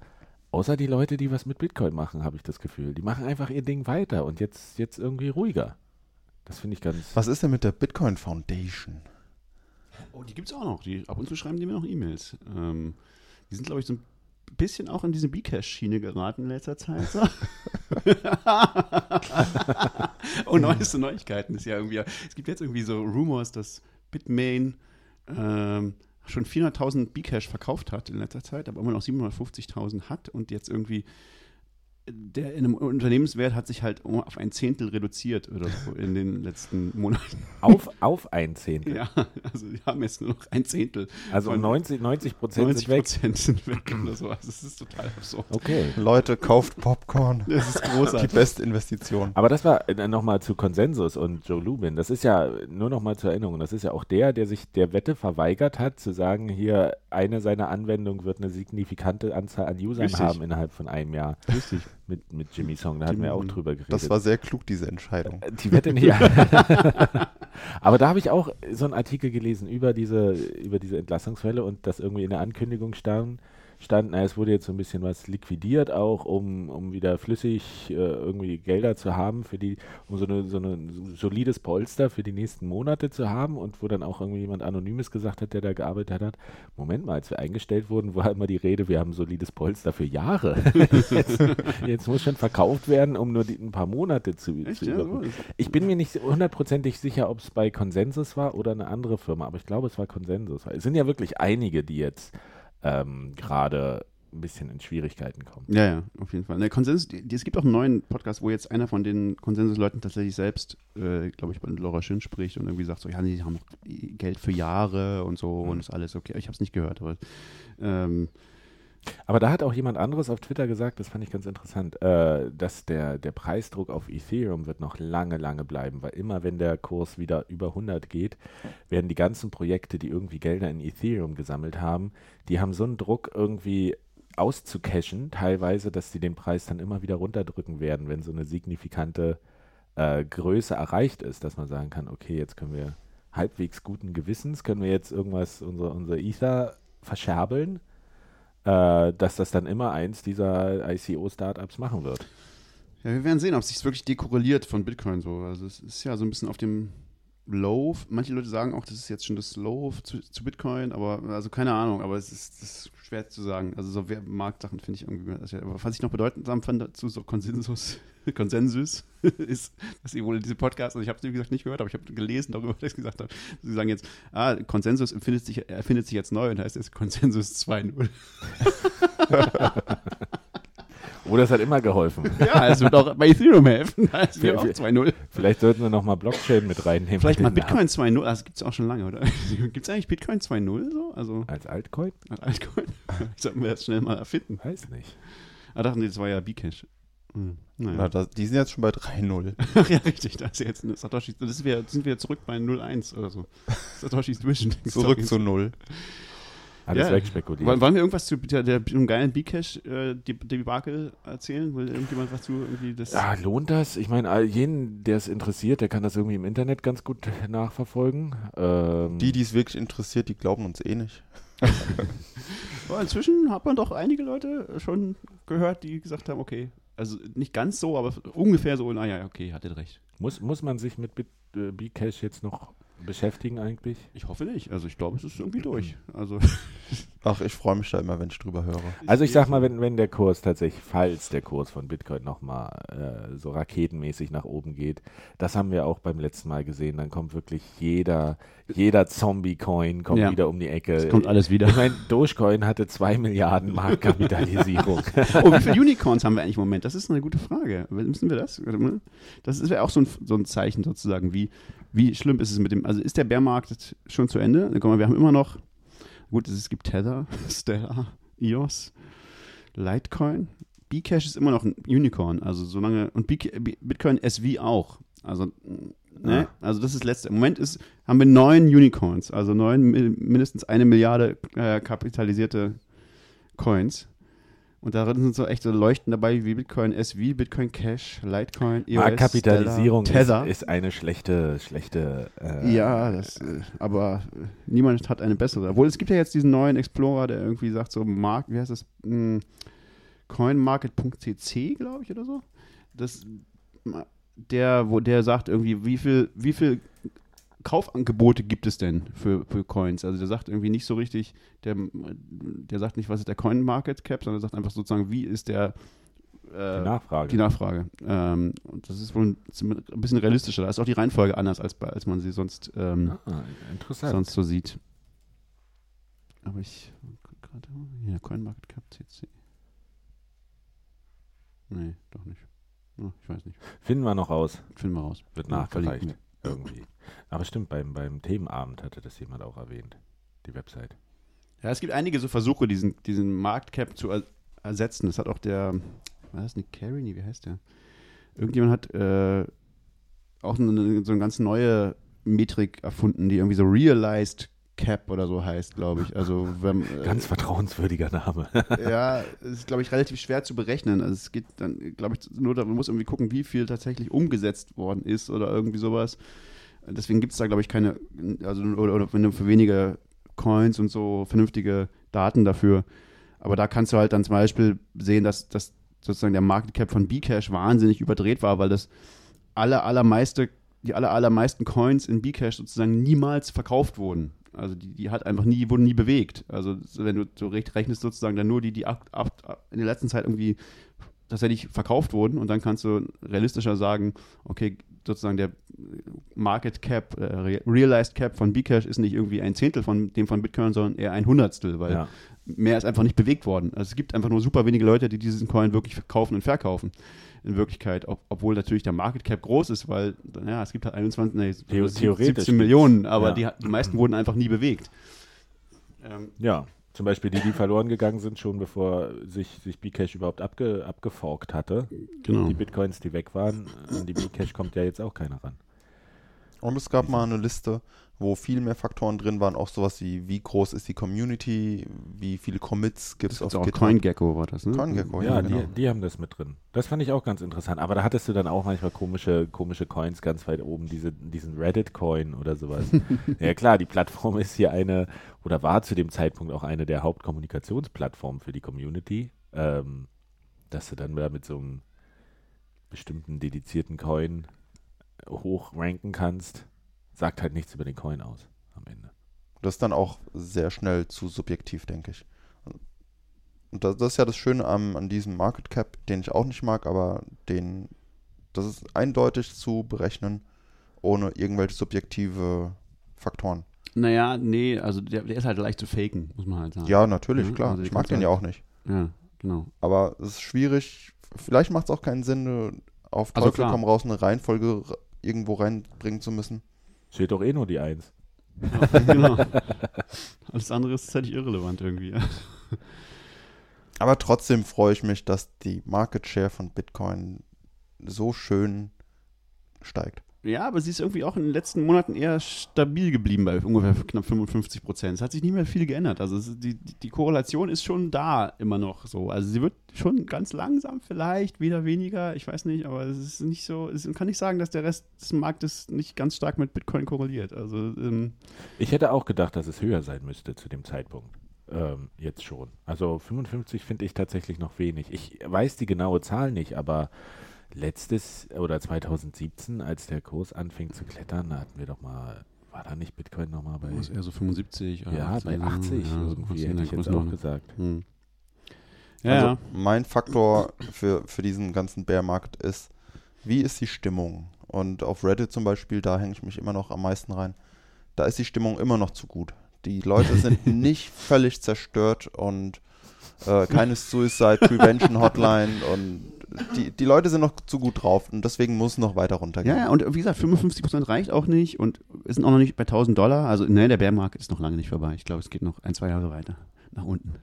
A: Außer die Leute, die was mit Bitcoin machen, habe ich das Gefühl. Die machen einfach ihr Ding weiter und jetzt, jetzt irgendwie ruhiger. Das finde ich ganz.
B: Was ist denn mit der Bitcoin Foundation?
C: Oh, die gibt es auch noch. Die, ab und zu schreiben die mir noch E-Mails. Ähm, die sind, glaube ich, so ein bisschen auch in diese Bcash-Schiene geraten in letzter Zeit. So. oh, neueste Neuigkeiten ist ja irgendwie. Es gibt jetzt irgendwie so Rumors, dass Bitmain ähm, schon 400.000 Bcash verkauft hat in letzter Zeit, aber immer noch 750.000 hat und jetzt irgendwie der in einem Unternehmenswert hat sich halt um auf ein Zehntel reduziert oder so in den letzten Monaten.
A: Auf, auf ein Zehntel.
C: Ja, also wir haben jetzt nur noch ein Zehntel.
A: Also
C: Von
A: 90, 90 Prozent
C: 90
A: sind weg.
C: Prozent sind weg oder so. Also das ist total absurd.
A: Okay.
B: Leute, kauft Popcorn.
C: Das ist
B: Die
C: großartig.
B: beste Investition.
A: Aber das war äh, nochmal zu Konsensus und Joe Lubin. Das ist ja nur nochmal zur Erinnerung. Das ist ja auch der, der sich der Wette verweigert hat, zu sagen, hier eine seiner Anwendungen wird eine signifikante Anzahl an Usern
C: Richtig.
A: haben innerhalb von einem Jahr.
C: Richtig.
A: Mit, mit Jimmy Song. Da hatten wir auch drüber geredet.
B: Das war sehr klug, diese Entscheidung.
A: Die Wette nicht. Aber da habe ich auch so einen Artikel gelesen über diese, über diese Entlassungsfälle und dass irgendwie in der Ankündigung stand, stand na, es wurde jetzt so ein bisschen was liquidiert auch, um, um wieder flüssig äh, irgendwie Gelder zu haben, für die, um so, eine, so ein solides Polster für die nächsten Monate zu haben und wo dann auch irgendwie jemand Anonymes gesagt hat, der da gearbeitet hat, Moment mal, als wir eingestellt wurden, war immer die Rede, wir haben solides Polster für Jahre. jetzt, jetzt muss schon verkauft werden, um nur die, ein paar Monate zu,
C: Echt,
A: zu
C: ja.
A: Ich bin mir nicht hundertprozentig sicher, ob es bei Consensus war oder eine andere Firma, aber ich glaube, es war Consensus. Es sind ja wirklich einige, die jetzt ähm, gerade ein bisschen in Schwierigkeiten kommen.
C: Ja, ja, auf jeden Fall. Ne, Konsensus, es gibt auch einen neuen Podcast, wo jetzt einer von den Konsensusleuten tatsächlich selbst, äh, glaube ich, bei Laura Schön spricht und irgendwie sagt so, ja, nee, die haben noch Geld für Jahre und so und ist alles okay. Ich habe es nicht gehört, aber ähm,
A: Aber da hat auch jemand anderes auf Twitter gesagt, das fand ich ganz interessant, äh, dass der, der Preisdruck auf Ethereum wird noch lange, lange bleiben, weil immer wenn der Kurs wieder über 100 geht, werden die ganzen Projekte, die irgendwie Gelder in Ethereum gesammelt haben, die haben so einen Druck irgendwie auszucashen, teilweise, dass sie den Preis dann immer wieder runterdrücken werden, wenn so eine signifikante äh, Größe erreicht ist, dass man sagen kann, okay, jetzt können wir halbwegs guten Gewissens, können wir jetzt irgendwas, unser, unser Ether verscherbeln, äh, dass das dann immer eins dieser ICO-Startups machen wird.
C: ja, wir werden sehen, ob es sich wirklich dekorreliert von Bitcoin so. Also es ist ja so ein bisschen auf dem Low. Manche Leute sagen auch, das ist jetzt schon das Low zu, zu Bitcoin, aber also keine Ahnung, aber es ist, ist schwer zu sagen. Also so Marktsachen finde ich irgendwie. Also, was ich noch bedeutsam fand dazu, so Konsensus, Konsensus ist, dass sie wohl diese Podcasts, also ich habe es wie gesagt nicht gehört, aber ich habe gelesen darüber, was ich gesagt habe. Sie sagen jetzt, ah, Konsensus empfindet sich, erfindet sich jetzt neu und heißt jetzt Konsensus 2.0.
A: Oder es hat immer geholfen.
C: Ja, es wird auch bei Ethereum helfen. Da ist wir auch 2.0
A: Vielleicht sollten wir nochmal Blockchain mit reinnehmen.
C: Vielleicht mal. Bitcoin 2.0, also gibt es auch schon lange, oder? Gibt es eigentlich Bitcoin 2.0 so? Also
A: Als Altcoin?
C: als Altcoin? Sollten wir das schnell mal erfinden.
A: Weiß nicht.
C: Ah, dachten die, das war ja Bcash. Hm.
B: Na,
C: Naja.
B: das, die sind jetzt schon bei 3-0.
C: Ach ja, richtig, das ist jetzt eine Satoshi. Das ist wir, sind wir zurück bei 0.1 oder so. Satoshis Vision.
B: Zurück zu 0.
A: Alles
C: Ja.
A: wegspekuliert.
C: Wollen, wir irgendwas zu der, der, dem geilen Bcash-Debakel erzählen? Will irgendjemand was zu irgendwie das?
A: Ja, lohnt das? Ich meine, all- jeden, der es interessiert, der kann das irgendwie im Internet ganz gut nachverfolgen. Ähm,
B: Die, die es wirklich interessiert, die glauben uns eh nicht.
C: Inzwischen hat man doch einige Leute schon gehört, die gesagt haben, okay, also nicht ganz so, aber ungefähr so, naja, okay, hattet recht.
A: Muss, muss man sich mit Bit, äh, Bcash jetzt noch beschäftigen eigentlich?
C: Ich hoffe nicht. Also ich glaube, es ist irgendwie durch. Also
B: Ach, ich freue mich da immer, wenn ich drüber höre.
A: Also ich sag mal, wenn, wenn der Kurs tatsächlich, falls der Kurs von Bitcoin nochmal äh, so raketenmäßig nach oben geht, das haben wir auch beim letzten Mal gesehen, dann kommt wirklich jeder, jeder Zombie-Coin kommt
C: Ja.
A: wieder um die Ecke.
C: es kommt alles wieder.
A: Ich meine, Dogecoin hatte 2 Milliarden Marktkapitalisierung.
C: Oh, wie viele Unicorns haben wir eigentlich im Moment? Das ist eine gute Frage. Müssen wir das? Das wäre auch so ein, so ein Zeichen sozusagen, wie, wie schlimm ist es mit dem, also ist der Bärmarkt schon zu Ende? Guck mal, wir haben immer noch, gut, es gibt Tether, Stellar, EOS, Litecoin. Bcash ist immer noch ein Unicorn, also solange, und Bitcoin SV auch. Also, ne?
A: Ja.
C: Also das ist das letzte. Im Moment ist, haben wir neun Unicorns, also neun, mi- mindestens eine Milliarde äh, kapitalisierte Coins. Und darin sind so echt so Leuchten dabei wie Bitcoin SV, Bitcoin Cash, Litecoin, EOS,
A: Marktkapitalisierung
C: Stellar,
A: ist,
C: Tether.
A: ist eine schlechte, schlechte. Äh,
C: ja, das, äh, aber äh, niemand hat eine bessere. Obwohl es gibt ja jetzt diesen neuen Explorer, der irgendwie sagt so Mark, wie heißt das? Hm, Coinmarket.cc, glaube ich, oder so. Das, der, wo der sagt irgendwie, wie viel, wie viel Kaufangebote gibt es denn für, für Coins? Also der sagt irgendwie nicht so richtig, der, der sagt nicht, was ist der Coin Market Cap, sondern sagt einfach sozusagen, wie ist der äh,
A: die Nachfrage.
C: die Nachfrage. Ähm, und das ist wohl ein bisschen realistischer. Da ist auch die Reihenfolge anders, als, als man sie sonst, ähm,
A: ah,
C: sonst so sieht. Aber ich gerade, hier, CoinMarketCap CC. Nee, doch nicht. Oh, ich weiß nicht.
A: Finden wir noch raus.
C: Finden wir raus.
A: Wird nachgereicht. Irgendwie. Aber stimmt, beim, beim Themenabend hatte das jemand auch erwähnt. Die Website.
C: Ja, es gibt einige so Versuche, diesen, diesen Marktcap zu er ersetzen. Das hat auch der, was ist Nick Carey? Nee, wie heißt der? Irgendjemand hat äh, auch eine, so eine ganz neue Metrik erfunden, die irgendwie so Realized Cap oder so heißt, glaube ich. Also wenn, äh,
A: Ganz vertrauenswürdiger Name.
C: ja, es ist, glaube ich, relativ schwer zu berechnen. Also es geht dann, glaube ich, nur darum, man muss irgendwie gucken, wie viel tatsächlich umgesetzt worden ist oder irgendwie sowas. Deswegen gibt es da, glaube ich, keine, also oder, oder wenn du für wenige Coins und so vernünftige Daten dafür. Aber da kannst du halt dann zum Beispiel sehen, dass, dass sozusagen der Market Cap von Bcash wahnsinnig überdreht war, weil das aller, allermeiste, die aller, allermeisten Coins in Bcash sozusagen niemals verkauft wurden. Also die, die hat einfach nie, wurden nie bewegt. Also so, wenn du so recht rechnest sozusagen dann nur die, die ab, ab, in der letzten Zeit irgendwie tatsächlich verkauft wurden und dann kannst du realistischer sagen, okay, sozusagen der Market Cap, äh, Re- Realized Cap von Bcash ist nicht irgendwie ein Zehntel von dem von Bitcoin, sondern eher ein Hundertstel, weil
A: Ja.
C: mehr ist einfach nicht bewegt worden. Also es gibt einfach nur super wenige Leute, die diesen Coin wirklich kaufen und verkaufen. In Wirklichkeit, ob, obwohl natürlich der Market Cap groß ist, weil ja, es gibt halt 21, nee,
A: Theo-
C: 17
A: theoretisch
C: 17 Millionen, aber
A: ja.
C: die, die meisten wurden einfach nie bewegt. Ähm,
A: Ja, zum Beispiel die, die verloren gegangen sind, schon bevor sich, sich Bcash überhaupt abge, abgeforkt hatte.
C: genau.
A: Die Bitcoins, die weg waren, an die Bcash kommt ja jetzt auch keiner ran.
B: Und es gab mal eine Liste, wo viel mehr Faktoren drin waren, auch sowas wie, wie groß ist die Community, wie viele Commits gibt es auf
C: auch
B: GitHub.
C: CoinGecko war das, ne?
B: CoinGecko,
A: ja,
B: ja, genau.
A: die, die haben das mit drin. Das fand ich auch ganz interessant. Aber da hattest du dann auch manchmal komische, komische Coins ganz weit oben, diese, diesen Reddit-Coin oder sowas. ja klar, die Plattform ist hier eine, oder war zu dem Zeitpunkt auch eine der Hauptkommunikationsplattformen für die Community. Ähm, dass du dann da mit so einem bestimmten dedizierten Coin hochranken kannst, sagt halt nichts über den Coin aus am Ende.
B: Das ist dann auch sehr schnell zu subjektiv, denke ich. Und das, das ist ja das Schöne am, an diesem Market Cap, den ich auch nicht mag, aber den, das ist eindeutig zu berechnen, ohne irgendwelche subjektive Faktoren.
C: Naja, nee, also der, der ist halt leicht zu faken, muss man halt sagen.
B: Ja, natürlich,
C: Ja,
B: klar.
C: also
B: ich mag den ja
C: halt-
B: auch nicht.
C: Ja, genau.
B: Aber es ist schwierig. Vielleicht macht es auch keinen Sinn, auf
C: Also
B: Teufel
C: klar.
B: komm raus eine Reihenfolge irgendwo reinbringen zu müssen.
A: Steht doch eh nur die Eins.
C: Ja, genau. Alles andere ist tatsächlich irrelevant irgendwie.
B: Aber trotzdem freue ich mich, dass die Market Share von Bitcoin so schön steigt.
C: Ja, aber sie ist irgendwie auch in den letzten Monaten eher stabil geblieben bei ungefähr knapp 55 Prozent. Es hat sich nicht mehr viel geändert. Also es die die Korrelation ist schon da immer noch so. Also sie wird schon ganz langsam vielleicht, wieder weniger, ich weiß nicht, aber es ist nicht so, es kann nicht sagen, dass der Rest des Marktes nicht ganz stark mit Bitcoin korreliert. Also ähm,
A: Ich hätte auch gedacht, dass es höher sein müsste zu dem Zeitpunkt. ähm, jetzt schon. Also 55 finde ich tatsächlich noch wenig. Ich weiß die genaue Zahl nicht, aber letztes oder 2017, als der Kurs anfing zu klettern, da hatten wir doch mal, war da nicht Bitcoin nochmal bei,
C: Ist eher so 75 oder
A: ja, bei 80
C: ja,
A: irgendwie,
C: in
A: hätte ich jetzt auch gesagt.
C: Hm. Ja,
B: also
C: ja.
B: mein Faktor für, für diesen ganzen Bärmarkt ist, wie ist die Stimmung? Und auf Reddit zum Beispiel, da hänge ich mich immer noch am meisten rein. Da ist die Stimmung immer noch zu gut. Die Leute sind nicht völlig zerstört und äh, keine Suicide Prevention Hotline und die, die Leute sind noch zu gut drauf und deswegen muss es noch weiter runtergehen.
C: Ja, ja, und wie gesagt, 55% reicht auch nicht und wir sind auch noch nicht bei 1000 Dollar. Also, ne, der Bärmarkt ist noch lange nicht vorbei. Ich glaube, es geht noch ein, zwei Jahre weiter nach unten.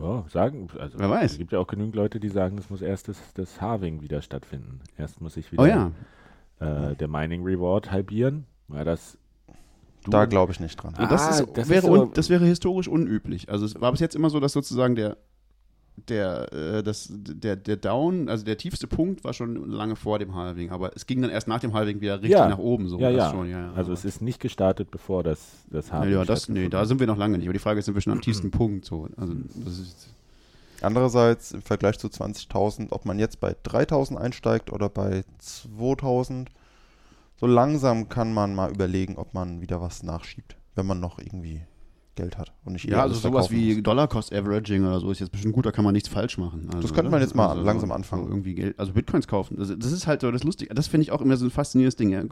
A: Ja, sagen, also
C: Wer weiß.
A: es gibt ja auch genügend Leute, die sagen, es muss erst das, das Halving wieder stattfinden. Erst muss ich wieder
C: Oh ja,
A: äh, der Mining Reward halbieren. Ja, das du-
B: Da glaube ich nicht dran.
A: Ah,
C: das, ist,
A: das
C: wäre
A: ist so-
C: un, das wäre historisch unüblich. Also es war bis jetzt immer so, dass sozusagen der der, äh, das, der, der Down, also der tiefste Punkt war schon lange vor dem Halving, aber es ging dann erst nach dem Halving wieder richtig
A: Ja.
C: nach oben. So,
A: ja, ja.
C: Schon, ja, ja.
A: Also es ist nicht gestartet, bevor das, das Halving
C: ja, das, nee, da sind wir noch lange nicht. Aber die Frage ist, sind wir schon am tiefsten Punkt? So. Also das ist,
B: Andererseits im Vergleich zu 20.000, ob man jetzt bei 3.000 einsteigt oder bei 2.000, so langsam kann man mal überlegen, ob man wieder was nachschiebt, wenn man noch irgendwie Geld hat und nicht
C: ja, also sowas wie. Dollar Cost Averaging oder so ist jetzt bestimmt gut, da kann man nichts falsch machen. Also,
B: Das könnte man
C: oder?
B: jetzt mal
C: also,
B: langsam anfangen.
C: irgendwie Geld, also Bitcoins kaufen. Das, das ist halt so das Lustige. Das finde ich auch immer so ein faszinierendes Ding. Ja.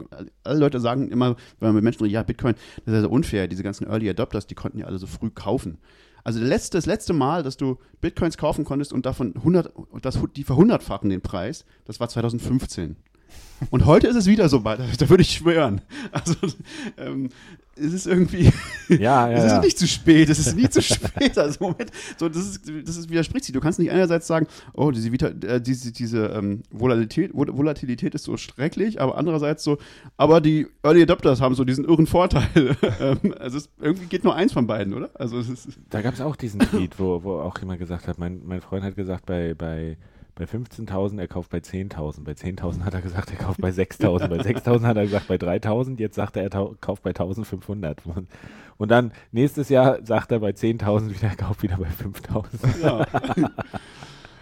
C: Alle Leute sagen immer, wenn man mit Menschen redet, ja, Bitcoin, das ist ja so unfair. Diese ganzen Early Adopters, die konnten ja alle so früh kaufen. Also letzte, das letzte Mal, dass du Bitcoins kaufen konntest und davon 100, das, die verhundertfachen den Preis, das war 2015. Und heute ist es wieder so weit, da würde ich schwören. Also ähm, es ist irgendwie,
A: Ja, ja,
C: es ist
A: ja.
C: nicht zu spät, es ist nie zu spät. Also Moment, so, das, ist, das ist, widerspricht sich. Du kannst nicht einerseits sagen, oh, diese, äh, diese, diese ähm, Volatilität, Vol- Volatilität ist so schrecklich, aber andererseits so, aber die Early Adopters haben so diesen irren Vorteil. also es irgendwie geht nur eins von beiden, oder? Also es ist,
A: Da gab es auch diesen Tweet, wo, wo auch jemand gesagt hat, mein, mein Freund hat gesagt, bei, bei, bei 15.000, er kauft bei 10.000. Bei 10.000 hat er gesagt, er kauft bei 6.000. Bei 6.000 hat er gesagt, bei 3.000. Jetzt sagt er, er kauft bei 1.500. Und, dann nächstes Jahr sagt er bei 10.000 wieder, er kauft wieder bei 5.000.
C: ja.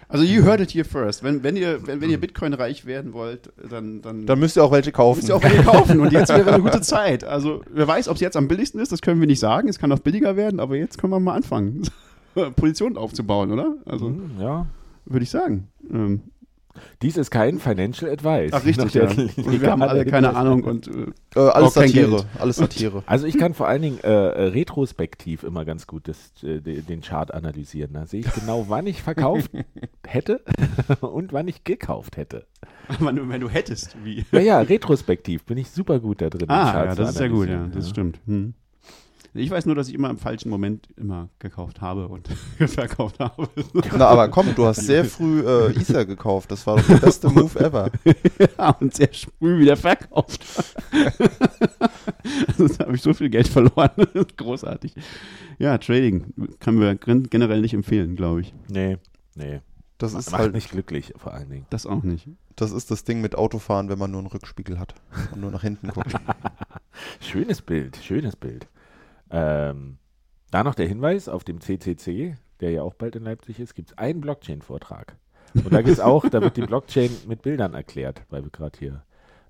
C: Also you heard it here first. Wenn, wenn, ihr, wenn, wenn ihr Bitcoin reich werden wollt, dann, dann,
B: Dann müsst ihr auch welche kaufen.
C: müsst ihr auch welche kaufen. Und jetzt wäre eine gute Zeit. Also wer weiß, ob es jetzt am billigsten ist, das können wir nicht sagen. Es kann auch billiger werden, aber jetzt können wir mal anfangen, Positionen aufzubauen, oder? Also
A: Hm, ja.
C: Würde ich sagen. Ähm,
A: Dies ist kein Financial Advice.
C: ach richtig, ja. Und wir haben alle keine. Ahnung und äh,
B: äh, alles Satire. Alles Satire.
A: Also ich kann vor allen Dingen äh, äh, retrospektiv immer ganz gut das, äh, de- den Chart analysieren. Da sehe ich genau, wann ich verkauft hätte und wann ich gekauft hätte.
C: wenn, du, wenn du hättest, wie.
A: Ja, ja, retrospektiv bin ich super gut da drin.
C: Ah,
A: Chart
C: ja, das ist ja gut, ja, das stimmt. Hm. Ich weiß nur, dass ich immer im falschen Moment immer gekauft habe und verkauft habe.
B: Na, aber komm, du hast sehr früh äh, Ether gekauft. Das war doch der beste Move ever.
C: ja, und sehr früh wieder verkauft. Sonst habe ich so viel Geld verloren. Großartig. Ja, Trading kann wir gen- generell nicht empfehlen, glaube ich.
A: Nee, nee.
B: Das ist
A: Macht
B: halt,
A: nicht glücklich, vor allen Dingen.
C: Das auch nicht.
B: das ist das Ding mit Autofahren, wenn man nur einen Rückspiegel hat und nur nach hinten guckt.
A: Schönes Bild, schönes Bild. Ähm, da noch der Hinweis auf dem CCC, der ja auch bald in Leipzig ist, gibt es einen Blockchain-Vortrag. Und da gibt's auch, da wird die Blockchain mit Bildern erklärt, weil wir gerade hier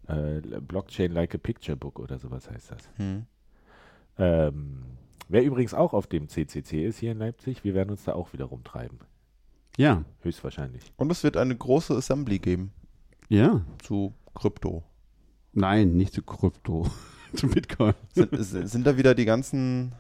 A: äh, Blockchain like a Picture Book oder sowas heißt das.
B: Hm.
A: Ähm, wer übrigens auch auf dem CCC ist hier in Leipzig, wir werden uns da auch wieder rumtreiben.
C: Ja,
A: Höchstwahrscheinlich.
B: Und es wird eine große Assembly geben
C: ja.
B: zu Krypto.
C: Nein, nicht zu Krypto. zu Bitcoin.
B: Sind, sind da wieder die ganzen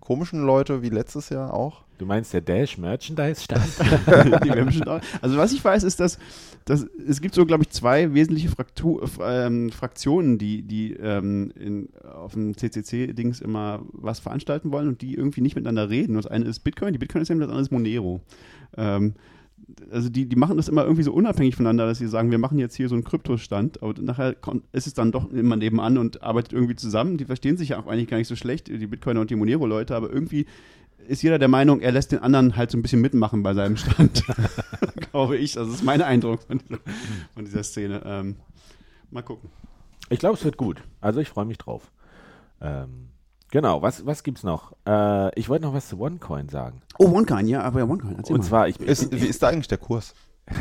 B: komischen Leute wie letztes Jahr auch?
A: Du meinst der Dash Merchandise Stand?
C: also was ich weiß, ist, dass, dass es gibt so, glaube ich, zwei wesentliche Fraktu ähm, Fraktionen, die, die ähm, in, auf dem CCC-Dings immer was veranstalten wollen und die irgendwie nicht miteinander reden. Das eine ist Bitcoin, die Bitcoin ist das andere ist Monero. Ähm, also die, die machen das immer irgendwie so unabhängig voneinander, dass sie sagen, wir machen jetzt hier so einen Kryptostand, aber nachher kommt, ist es dann doch immer nebenan und arbeitet irgendwie zusammen. Die verstehen sich ja auch eigentlich gar nicht so schlecht, die Bitcoiner und die Monero-Leute, aber irgendwie ist jeder der Meinung, er lässt den anderen halt so ein bisschen mitmachen bei seinem Stand. Glaube ich. Das ist mein Eindruck von dieser, von dieser Szene. Ähm, mal gucken.
A: Ich glaube, es wird gut. Also ich freue mich drauf. Ähm, Genau, was, was gibt's noch? Äh, ich wollte noch was zu OneCoin sagen.
C: Oh, OneCoin, ja, aber ja, OneCoin. Erzähl
A: Und
C: mal.
A: zwar, ich,
B: Ist, wie ist da eigentlich der Kurs?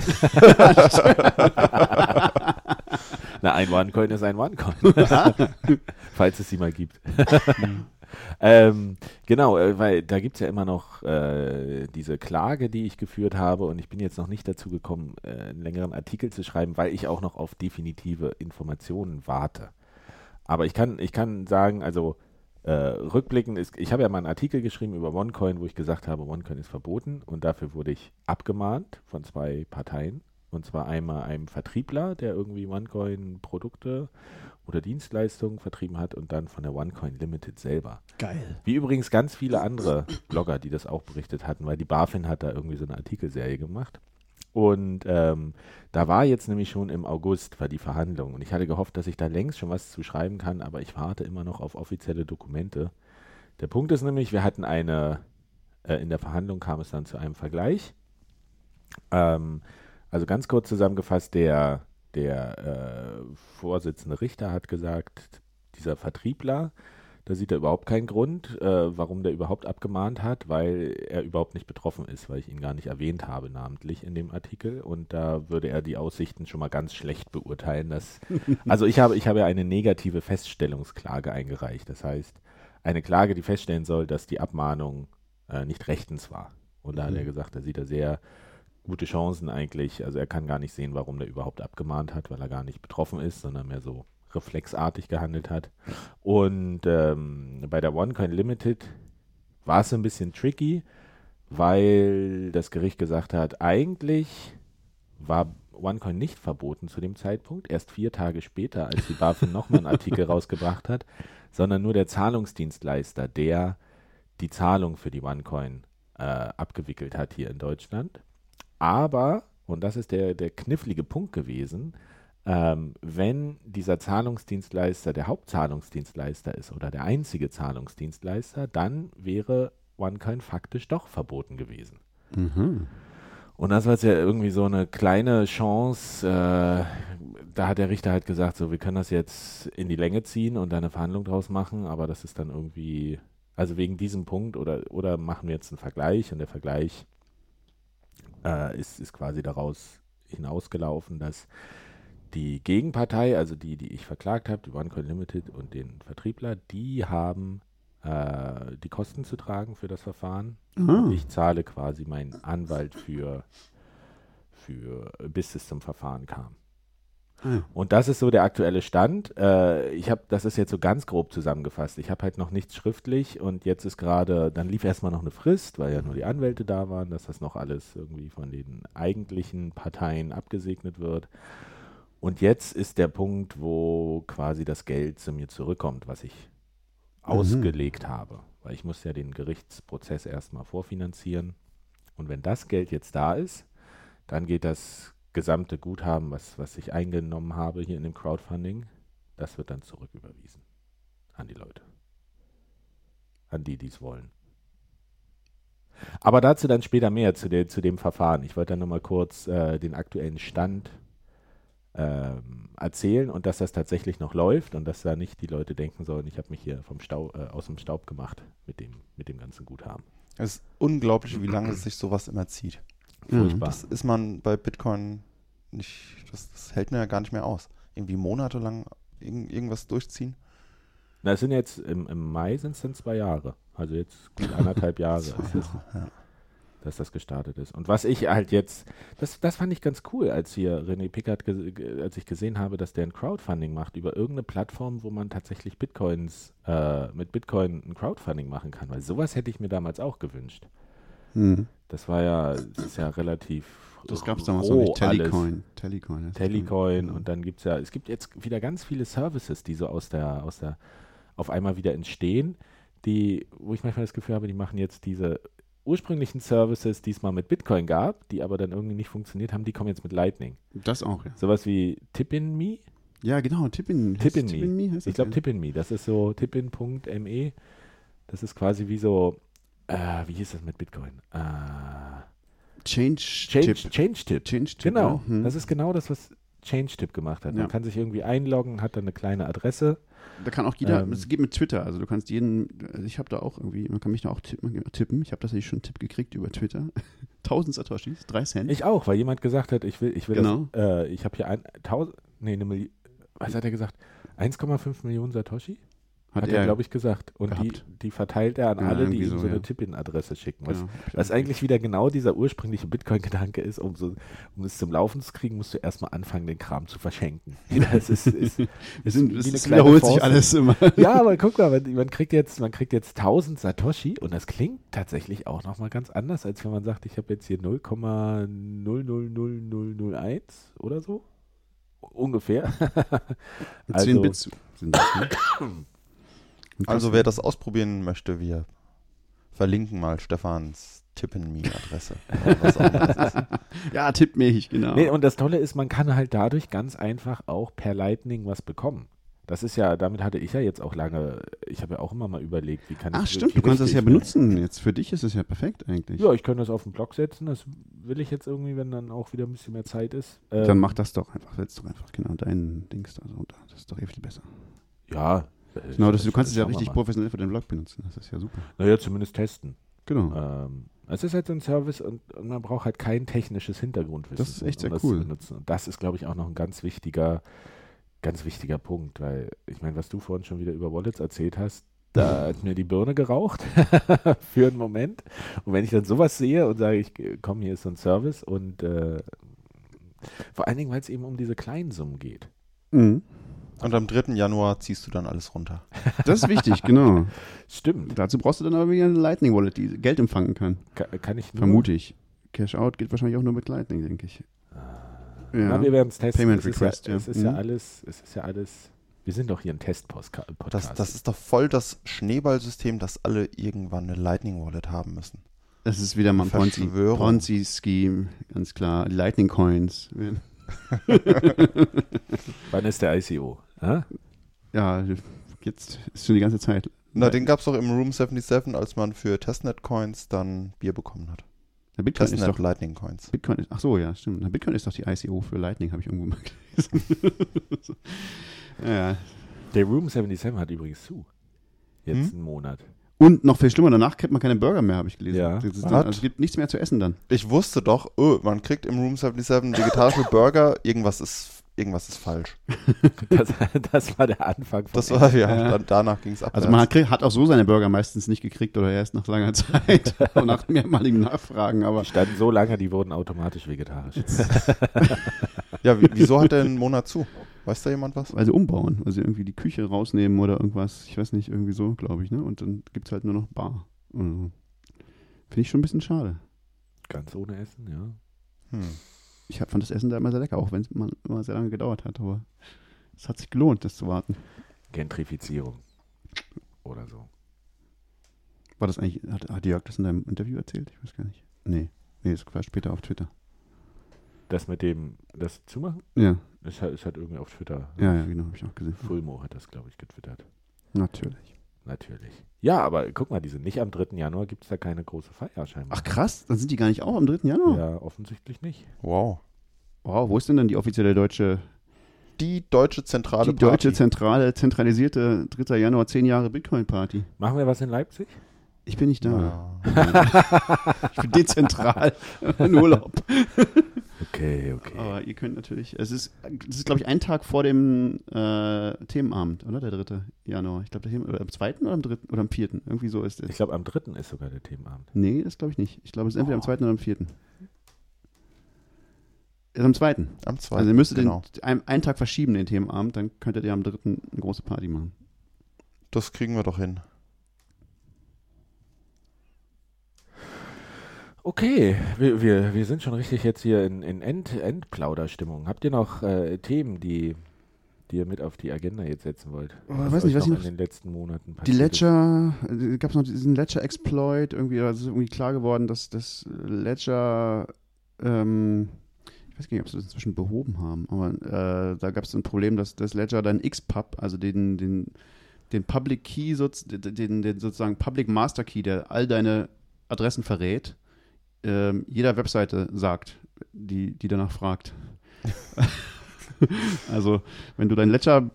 A: Na, ein OneCoin ist ein OneCoin. Falls es sie mal gibt. ähm, genau, äh, weil da gibt es ja immer noch äh, diese Klage, die ich geführt habe und ich bin jetzt noch nicht dazu gekommen, äh, einen längeren Artikel zu schreiben, weil ich auch noch auf definitive Informationen warte. Aber ich kann, ich kann sagen, also äh, rückblickend ist, ich habe ja mal einen Artikel geschrieben über OneCoin, wo ich gesagt habe, OneCoin ist verboten und dafür wurde ich abgemahnt von zwei Parteien. Und zwar einmal einem Vertriebler, der irgendwie OneCoin-Produkte oder Dienstleistungen vertrieben hat und dann von der OneCoin Limited selber.
C: Geil.
A: Wie übrigens ganz viele andere Blogger, die das auch berichtet hatten, weil die BaFin hat da irgendwie so eine Artikelserie gemacht. Und ähm, da war jetzt nämlich schon im August war die Verhandlung und ich hatte gehofft, dass ich da längst schon was zu schreiben kann, aber ich warte immer noch auf offizielle Dokumente. Der Punkt ist nämlich, wir hatten eine, äh, in der Verhandlung kam es dann zu einem Vergleich. Ähm, also ganz kurz zusammengefasst, der, der äh, Vorsitzende Richter hat gesagt, dieser Vertriebler, da sieht er überhaupt keinen Grund, äh, warum der überhaupt abgemahnt hat, weil er überhaupt nicht betroffen ist, weil ich ihn gar nicht erwähnt habe namentlich in dem Artikel und da würde er die Aussichten schon mal ganz schlecht beurteilen. Dass, also ich habe, ich habe ja eine negative Feststellungsklage eingereicht. Das heißt, eine Klage, die feststellen soll, dass die Abmahnung äh, nicht rechtens war. Und da hat er gesagt, da sieht er sehr gute Chancen eigentlich. Also er kann gar nicht sehen, warum der überhaupt abgemahnt hat, weil er gar nicht betroffen ist, sondern mehr so reflexartig gehandelt hat. Und ähm, bei der OneCoin Limited war es ein bisschen tricky, weil das Gericht gesagt hat, eigentlich war OneCoin nicht verboten zu dem Zeitpunkt, erst vier Tage später, als die BaFin nochmal einen Artikel rausgebracht hat, sondern nur der Zahlungsdienstleister, der die Zahlung für die OneCoin äh, abgewickelt hat hier in Deutschland. Aber, und das ist der, der knifflige Punkt gewesen, ähm, wenn dieser Zahlungsdienstleister der Hauptzahlungsdienstleister ist oder der einzige Zahlungsdienstleister, dann wäre OneCoin faktisch doch verboten gewesen.
C: Mhm.
A: Und das war jetzt ja irgendwie so eine kleine Chance. Äh, da hat der Richter halt gesagt, so, wir können das jetzt in die Länge ziehen und da eine Verhandlung draus machen, aber das ist dann irgendwie, also wegen diesem Punkt oder, oder machen wir jetzt einen Vergleich und der Vergleich äh, ist, ist quasi daraus hinausgelaufen, dass die Gegenpartei, also die, die ich verklagt habe, die OneCoin Limited und den Vertriebler, die haben äh, die Kosten zu tragen für das Verfahren. Und ich zahle quasi meinen Anwalt für, für bis es zum Verfahren kam.
C: Ah.
A: Und das ist so der aktuelle Stand. Äh, ich habe, das ist jetzt so ganz grob zusammengefasst. Ich habe halt noch nichts schriftlich und jetzt ist gerade, dann lief erstmal noch eine Frist, weil ja nur die Anwälte da waren, dass das noch alles irgendwie von den eigentlichen Parteien abgesegnet wird. Und jetzt ist der Punkt, wo quasi das Geld zu mir zurückkommt, was ich ausgelegt habe. Weil ich muss ja den Gerichtsprozess erstmal vorfinanzieren. Und wenn das Geld jetzt da ist, dann geht das gesamte Guthaben, was, was ich eingenommen habe hier in dem Crowdfunding, das wird dann zurücküberwiesen an die Leute. An die, die es wollen. Aber dazu dann später mehr, zu, der, zu dem Verfahren. Ich wollte dann nochmal kurz äh, den aktuellen Stand ähm, erzählen und dass das tatsächlich noch läuft und dass da nicht die Leute denken sollen, ich habe mich hier vom Stau, äh, aus dem Staub gemacht mit dem, mit dem ganzen Guthaben.
B: Es ist unglaublich, wie lange sich sowas immer zieht.
A: Furchtbar.
B: Das ist man bei Bitcoin nicht, das, das hält man ja gar nicht mehr aus. Irgendwie monatelang irgend, irgendwas durchziehen.
A: Na, es sind jetzt im, im Mai sind es dann zwei Jahre. Also jetzt gut anderthalb Jahre ist das,
B: Ja.
A: Dass das gestartet ist. Und was ich halt jetzt, das, das fand ich ganz cool, als hier René Pickard, als ich gesehen habe, dass der ein Crowdfunding macht über irgendeine Plattform, wo man tatsächlich Bitcoins, äh, mit Bitcoin ein Crowdfunding machen kann. Weil sowas hätte ich mir damals auch gewünscht.
C: Mhm.
A: Das war ja, das ist ja relativ
C: Das gab es damals noch nicht.
A: alles.
C: Telecoin. Telecoin.
A: Telecoin und dann gibt es ja, es gibt jetzt wieder ganz viele Services, die so aus der, aus der, auf einmal wieder entstehen, die, wo ich manchmal das Gefühl habe, die machen jetzt diese ursprünglichen Services, die es mal mit Bitcoin gab, die aber dann irgendwie nicht funktioniert haben, die kommen jetzt mit Lightning.
C: Das auch, ja.
A: Sowas wie Tip-in-Me.
C: Ja, genau. Tippin.
A: Tip-in-Me.
C: heißt
A: Ich
C: das,
A: glaube
C: ja.
A: Tip-in-Me, das ist so tippin.me. Das ist quasi wie so, äh, wie hieß das mit Bitcoin? Äh,
C: Change,
A: Change,
C: Tip.
A: Change Tip.
C: Change Tip.
A: Genau,
C: ja. Hm.
A: das ist genau das, was ChangeTip gemacht hat.
C: Ja.
A: Man kann sich irgendwie einloggen, hat dann eine kleine Adresse
C: Da kann auch jeder,
A: Ähm.
C: es geht mit Twitter, also du kannst jeden, also ich habe da auch irgendwie, man kann mich da auch tippen, tippen. ich habe tatsächlich schon einen Tipp gekriegt über Twitter. 1000 Satoshis, 3 Cent.
A: Ich auch, weil jemand gesagt hat, ich will, ich will
C: Genau.
A: das, äh, ich habe hier ein, tausend, nee, eine Million, was hat er gesagt? 1,5 Millionen Satoshi? Hat, er, glaube ich, gesagt. Und die,
C: gehabt.
A: die verteilt er an
C: Ja,
A: alle, die ihm
C: so,
A: so eine
C: ja.
A: Tippin-Adresse schicken. Was,
C: Ja, hab ich
A: was eigentlich wieder genau dieser ursprüngliche Bitcoin-Gedanke ist, um, so, um es zum Laufen zu kriegen, musst du erstmal anfangen, den Kram zu verschenken. Das ist, ist,
C: sind,
A: wie
C: es, wiederholt sich
A: Force.
C: alles immer.
A: ja, aber guck mal, man, man, kriegt jetzt, man kriegt jetzt 1000 Satoshi und das klingt tatsächlich auch nochmal ganz anders, als wenn man sagt, ich habe jetzt hier 0,000001 oder so. Ungefähr.
C: Mit 10 Bits sind das, ne?
B: Also wer das ausprobieren möchte, wir verlinken mal Stefans Tippen-Me-Adresse.
C: Ja, tippt mich, genau.
A: Nee, und das Tolle ist, man kann halt dadurch ganz einfach auch per Lightning was bekommen. Das ist ja, damit hatte ich ja jetzt auch lange, ich habe ja auch immer mal überlegt, wie kann ich
C: Ach
A: das
C: stimmt, du kannst das ja benutzen jetzt. Für dich ist es ja perfekt eigentlich.
A: Ja, ich könnte das auf den Blog setzen, das will ich jetzt irgendwie, wenn dann auch wieder ein bisschen mehr Zeit ist. Ähm,
C: Dann mach das doch einfach, setz doch einfach genau dein Dings da so. Das ist doch eh viel besser.
A: Ja. Äh,
C: Genau, das, du kannst es ja richtig professionell für den Blog benutzen. Das ist ja super.
A: Naja, zumindest testen.
C: Genau.
A: Ähm, es ist halt so ein Service und, und man braucht halt kein technisches Hintergrundwissen.
C: Das ist echt
A: um
C: sehr
A: das
C: cool.
A: Und das ist, glaube ich, auch noch ein ganz wichtiger, ganz wichtiger Punkt, weil ich meine, was du vorhin schon wieder über Wallets erzählt hast, da hat mir die Birne geraucht für einen Moment. Und wenn ich dann sowas sehe und sage, ich komm, hier ist so ein Service und äh, vor allen Dingen, weil es eben um diese kleinen Summen geht.
C: Mhm.
B: Und am 3. Januar ziehst du dann alles runter.
C: Das ist wichtig, genau.
A: Stimmt.
C: Dazu brauchst du dann aber wieder eine Lightning Wallet, die Geld empfangen kann.
A: Ka kann ich nur,
C: Vermute ich. Cash Out geht wahrscheinlich auch nur mit Lightning, denke ich.
A: Na, wir werden es testen.
C: Payment
A: es ist
C: Request,
A: ja,
C: ja.
A: Es ist ja
C: Mhm.
A: alles, es ist ja alles, wir sind doch hier ein Test-Podcast.
B: Das, das ist doch voll das Schneeballsystem, dass alle irgendwann eine Lightning Wallet haben müssen.
C: Das ist wieder mal ein Ponzi-. Ponzi-Scheme, ganz klar. Lightning Coins.
A: Wann ist der ICO? Hä?
C: Ja, jetzt ist schon die ganze Zeit.
B: Na, den gab es doch im Room 77, als man für Testnet-Coins dann Bier bekommen hat.
C: Der Bitcoin ist
B: Testnet
C: doch
B: Lightning Coins.
C: Bitcoin ist, ach so, ja, stimmt. Na, Bitcoin ist doch die ICO für Lightning, habe ich irgendwo mal gelesen. Ja.
A: Der Room 77 hat übrigens zu. Jetzt
B: Hm?
A: einen Monat.
C: Und noch viel schlimmer, danach kriegt man keine Burger mehr, habe ich gelesen.
A: Ja.
C: Also es gibt nichts mehr zu essen dann.
B: Ich wusste doch, oh, man kriegt im Room 77 vegetarische Burger, irgendwas ist, irgendwas ist falsch.
A: Das, das war der Anfang von
B: Das war, ja,
C: Ja.
B: dann, danach ging es ab.
C: Also man hat, krieg- hat auch so seine Burger meistens nicht gekriegt oder erst nach langer Zeit und nach mehrmaligen Nachfragen, aber
A: Die standen so lange, die wurden automatisch vegetarisch.
B: Ja, wie- wieso hat der einen Monat zu? Weiß da jemand was?
C: weil sie umbauen, weil sie irgendwie die Küche rausnehmen oder irgendwas, ich weiß nicht, irgendwie so, glaube ich, ne? Und dann gibt es halt nur noch Bar. Also, Finde ich schon ein bisschen schade.
A: Ganz ohne Essen, ja.
B: Hm.
C: Ich hab, fand das Essen da immer sehr lecker, auch wenn es immer, immer sehr lange gedauert hat, aber es hat sich gelohnt, das zu warten.
A: Gentrifizierung. Oder so.
C: War das eigentlich, hat, hat Jörg das in deinem Interview erzählt? Ich weiß gar nicht. Nee, nee, das war später auf Twitter.
A: Das mit dem, das zumachen,
C: Ja,
A: ist halt, ist halt irgendwie auf Twitter.
C: ja, ja, genau, habe ich auch gesehen.
A: Fulmo hat das, glaube ich, getwittert.
C: Natürlich.
A: Natürlich. Ja, aber guck mal, die sind nicht am 3. Januar, gibt es da keine große Feier scheinbar.
C: Ach krass, dann sind die gar nicht auch am 3. Januar?
A: Ja, offensichtlich nicht.
B: Wow.
C: Wow, wo ist denn dann die offizielle deutsche,
B: Die deutsche zentrale
C: die deutsche
B: Party.
C: zentrale, zentralisierte 3. Januar 10 Jahre Bitcoin-Party?
A: Machen wir was in Leipzig?
C: Ich bin nicht da.
B: Ja.
C: Ich bin dezentral in Urlaub.
A: Okay, okay.
C: Aber ihr könnt natürlich, es ist, es ist glaube ich, ein Tag vor dem äh, Themenabend, oder? Der 3. Januar. Ich glaube, oder am 2. oder am 3. oder am 4. Irgendwie so ist es.
A: Ich glaube, am 3. ist sogar der Themenabend.
C: Nee, das glaube ich nicht. Ich glaube, es ist entweder am
A: Oh.
C: 2. oder am 4. Ist am 2.
B: Am 2.
C: Also ihr müsstet
B: genau.
C: den, einen, einen Tag verschieben, den Themenabend, dann könntet ihr am 3. eine große Party machen.
B: Das kriegen wir doch hin.
A: Okay, wir, wir, wir sind schon richtig jetzt hier in, in End, Endplauderstimmung. Habt ihr noch äh, Themen, die, die ihr mit auf die Agenda jetzt setzen wollt?
C: Oh, ich weiß nicht, was
A: noch in den letzten Monaten
C: Die
A: passiert ist?
C: Ledger, äh, gab es noch diesen Ledger-Exploit, irgendwie, da ist irgendwie klar geworden, dass das Ledger, ähm, ich weiß gar nicht, ob sie das inzwischen behoben haben, aber äh, da gab es ein Problem, dass das Ledger dann XPub, also den, den, den Public Key, den, den sozusagen Public Master Key, der all deine Adressen verrät, ähm, jeder Webseite sagt, die, die danach fragt. also, wenn du dein Ledger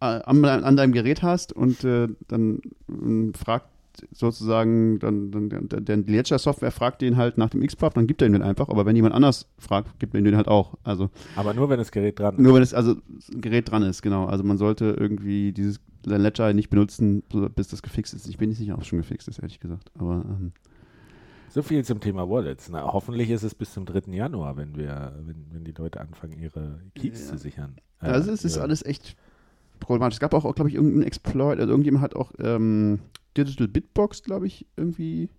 C: äh, an, an deinem Gerät hast und äh, dann ähm, fragt sozusagen, dann, dann, dann der die Ledger-Software fragt den halt nach dem X-Puff, dann gibt er ihn den einfach, aber wenn jemand anders fragt, gibt er ihn den halt auch. Also
A: Aber nur, wenn das Gerät dran ist.
C: nur wenn es also ein Gerät dran ist, genau. Also man sollte irgendwie dieses Ledger nicht benutzen, bis das gefixt ist. Ich bin nicht sicher, ob es schon gefixt ist, ehrlich gesagt. Aber ähm,
A: So viel zum Thema Wallets. Na, hoffentlich ist es bis zum 3. Januar, wenn wir, wenn, wenn die Leute anfangen, ihre Keys
C: Ja.
A: zu sichern.
C: also
A: Äh,
C: es ist alles echt problematisch. Es gab auch, glaube ich, irgendeinen Exploit, also irgendjemand hat auch ähm, Digital Bitbox, glaube ich, irgendwie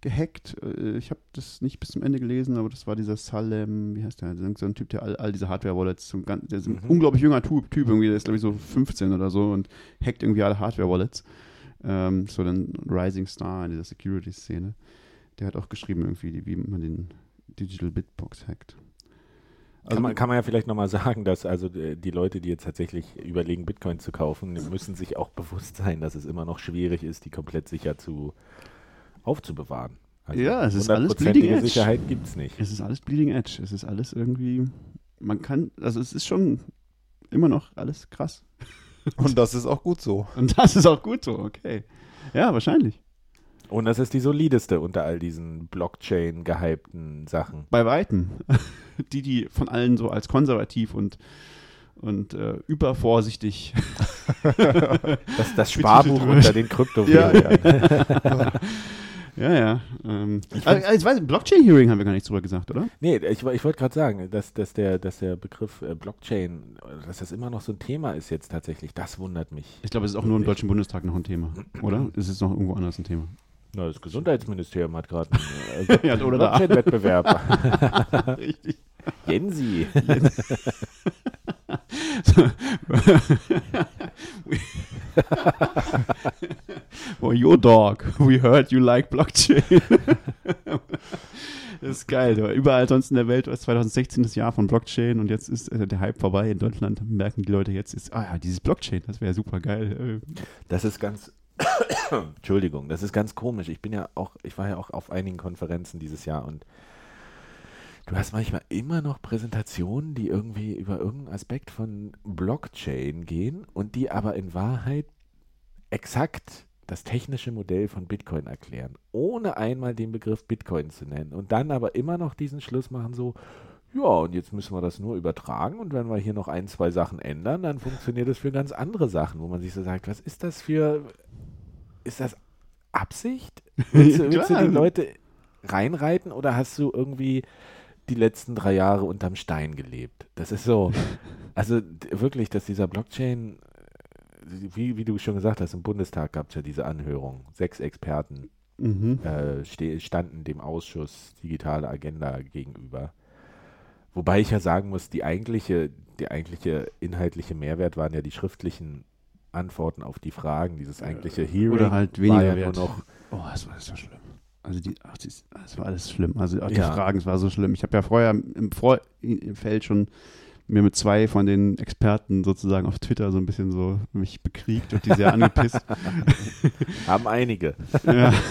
C: gehackt. Äh, Ich habe das nicht bis zum Ende gelesen, aber das war dieser Salem, wie heißt der? So ein Typ, der all, all diese Hardware-Wallets, der ist ein
A: Mhm.
C: unglaublich junger Typ, typ irgendwie, der ist, glaube ich, so 15 oder so und hackt irgendwie alle Hardware-Wallets. Ähm, so ein Rising Star in dieser Security-Szene. Der hat auch geschrieben irgendwie, wie man den Digital Bitbox hackt. Also
A: kann, man, kann man ja vielleicht nochmal sagen, dass also äh, die Leute, die jetzt tatsächlich überlegen, Bitcoin zu kaufen, müssen sich auch bewusst sein, dass es immer noch schwierig ist, die komplett sicher zu aufzubewahren. Also
C: Ja, es ist alles bleeding edge.
A: Sicherheit gibt es nicht.
C: Es ist alles Bleeding Edge. Es ist alles irgendwie. Man kann, also es ist schon immer noch alles krass.
B: Und das ist auch gut so.
C: Und das ist auch gut so, okay. Ja, wahrscheinlich.
A: Und das ist die solideste unter all diesen Blockchain-gehypten Sachen.
C: Bei Weitem. Die, die von allen so als konservativ und, und äh, übervorsichtig.
A: Das, das Sparbuch unter den Kryptowährungen.
C: Ja, ja. Ähm, also, ich weiß, Blockchain-Hearing haben wir gar nicht drüber gesagt, oder?
A: Nee, ich, ich wollte gerade sagen, dass, dass, der, dass der Begriff äh, Blockchain, dass das immer noch so ein Thema ist jetzt tatsächlich, das wundert mich.
C: Ich glaube, es ist auch nur im Deutschen Bundestag noch ein Thema, oder? Ist es noch irgendwo anders ein Thema?
A: Na, das Gesundheitsministerium hat gerade einen äh,
C: Ja.
A: Blockchain-Wettbewerb.
C: Richtig.
A: Jensi.
C: oh, your dog. We heard you like Blockchain. das ist geil. Überall sonst in der Welt war 2016 das Jahr von Blockchain und jetzt ist äh, der Hype vorbei. In Deutschland merken die Leute jetzt, ist, ah ja, dieses Blockchain, das wäre super geil.
A: Das ist ganz, Entschuldigung, das ist ganz komisch. Ich bin ja auch, ich war ja auch auf einigen Konferenzen dieses Jahr und du hast manchmal immer noch Präsentationen, die irgendwie über irgendeinen Aspekt von Blockchain gehen und die aber in Wahrheit exakt das technische Modell von Bitcoin erklären, ohne einmal den Begriff Bitcoin zu nennen und dann aber immer noch diesen Schluss machen so, ja, und jetzt müssen wir das nur übertragen und wenn wir hier noch ein, zwei Sachen ändern, dann funktioniert das für ganz andere Sachen, wo man sich so sagt, was ist das für, ist das Absicht? Willst du, willst du die Leute reinreiten oder hast du irgendwie die letzten drei Jahre unterm Stein gelebt? Das ist so, also wirklich, dass dieser Blockchain, äh, wie, wie du schon gesagt hast, im Bundestag gab es ja diese Anhörung, sechs Experten
C: mhm.
A: äh, standen dem Ausschuss Digitale Agenda gegenüber. Wobei ich ja sagen muss, die eigentliche, der eigentliche inhaltliche Mehrwert waren ja die schriftlichen Antworten auf die Fragen. Dieses eigentliche Hearing
C: Oder halt
A: war
C: weniger
A: ja
C: wert.
A: nur noch
C: Oh, das war, war schlimm. Also die, ach, das, das war alles schlimm. Also auch die
A: Ja.
C: Fragen, es war so schlimm. Ich habe ja vorher im, Vor im Feld schon mir mit zwei von den Experten sozusagen auf Twitter so ein bisschen so mich bekriegt und die sehr angepisst.
A: haben einige.
C: ja.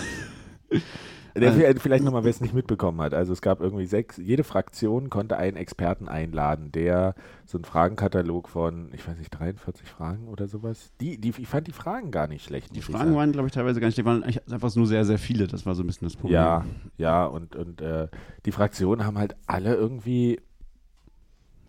A: Der,
C: Also-
A: vielleicht- nochmal, wer es nicht mitbekommen hat. Also es gab irgendwie sechs, jede Fraktion konnte einen Experten einladen, der so einen Fragenkatalog von, ich weiß nicht, 43 Fragen oder sowas. Die, die, ich fand die Fragen gar nicht schlecht.
C: Die Fragen waren, glaube ich, teilweise gar nicht, die waren einfach nur sehr, sehr viele. Das war so ein bisschen das Problem.
A: Ja, ja, und, und äh, die Fraktionen haben halt alle irgendwie,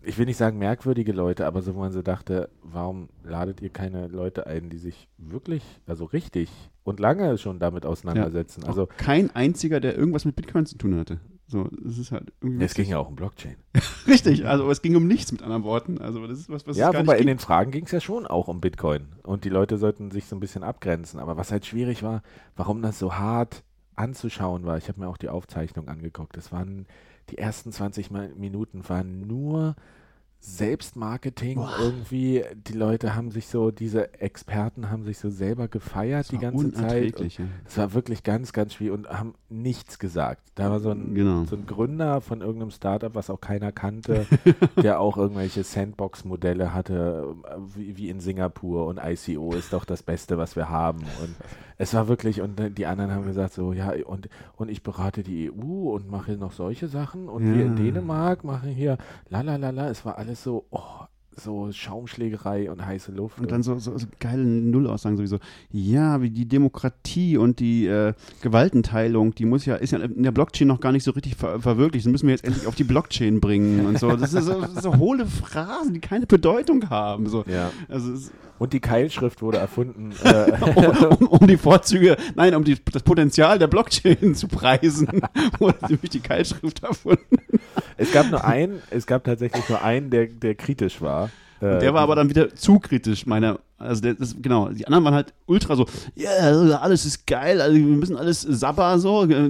A: ich will nicht sagen merkwürdige Leute, aber so, wo man so dachte, warum ladet ihr keine Leute ein, die sich wirklich, also richtig und lange schon damit auseinandersetzen? Also,
C: Auch kein einziger, der irgendwas mit Bitcoin zu tun hatte. So, das ist halt irgendwie.
A: es ging ja auch um Blockchain.
C: Richtig, also es ging um nichts mit anderen Worten. Also das ist was, was
A: ja,
C: es
A: wobei in den Fragen ging es ja schon auch um Bitcoin. Und die Leute sollten sich so ein bisschen abgrenzen. Aber was halt schwierig war, warum das so hart anzuschauen war, ich habe mir auch die Aufzeichnung angeguckt. Das waren, die ersten 20 Mal- Minuten waren nur Selbstmarketing irgendwie. Die Leute haben sich so, diese Experten haben sich so selber gefeiert die ganze Zeit.
C: ja.
A: Es war wirklich ganz, ganz schwierig und haben nichts gesagt. Da war so ein,
C: Genau.
A: so ein Gründer von irgendeinem Startup, was auch keiner kannte, der auch irgendwelche Sandbox-Modelle hatte, wie, wie in Singapur und ICO ist doch das Beste, was wir haben. Und es war wirklich, und die anderen haben gesagt so, ja, und, und ich berate die EU und mache noch solche Sachen und wir in
C: Ja.
A: Dänemark machen hier la la la la. Es war alles so, oh, so Schaumschlägerei und heiße Luft.
C: Und dann so, so, so geile Nullaussagen sowieso. Ja, wie die Demokratie und die äh, Gewaltenteilung, die muss ja, ist ja in der Blockchain noch gar nicht so richtig ver verwirklicht. Das müssen wir jetzt endlich auf die Blockchain bringen und so. Das ist so, so hohle Phrasen, die keine Bedeutung haben. So.
A: ja.
C: Also es ist,
A: Und die Keilschrift wurde erfunden. Äh,
C: um, um die Vorzüge, nein, um die, das Potenzial der Blockchain zu preisen, wurde nämlich die Keilschrift erfunden.
A: es gab nur einen, es gab tatsächlich nur einen, der, der kritisch war. Äh,
C: Der war aber dann wieder zu kritisch, meiner. Also der, das, genau, die anderen waren halt ultra so, ja, alles ist geil, also wir müssen alles sabber so. äh,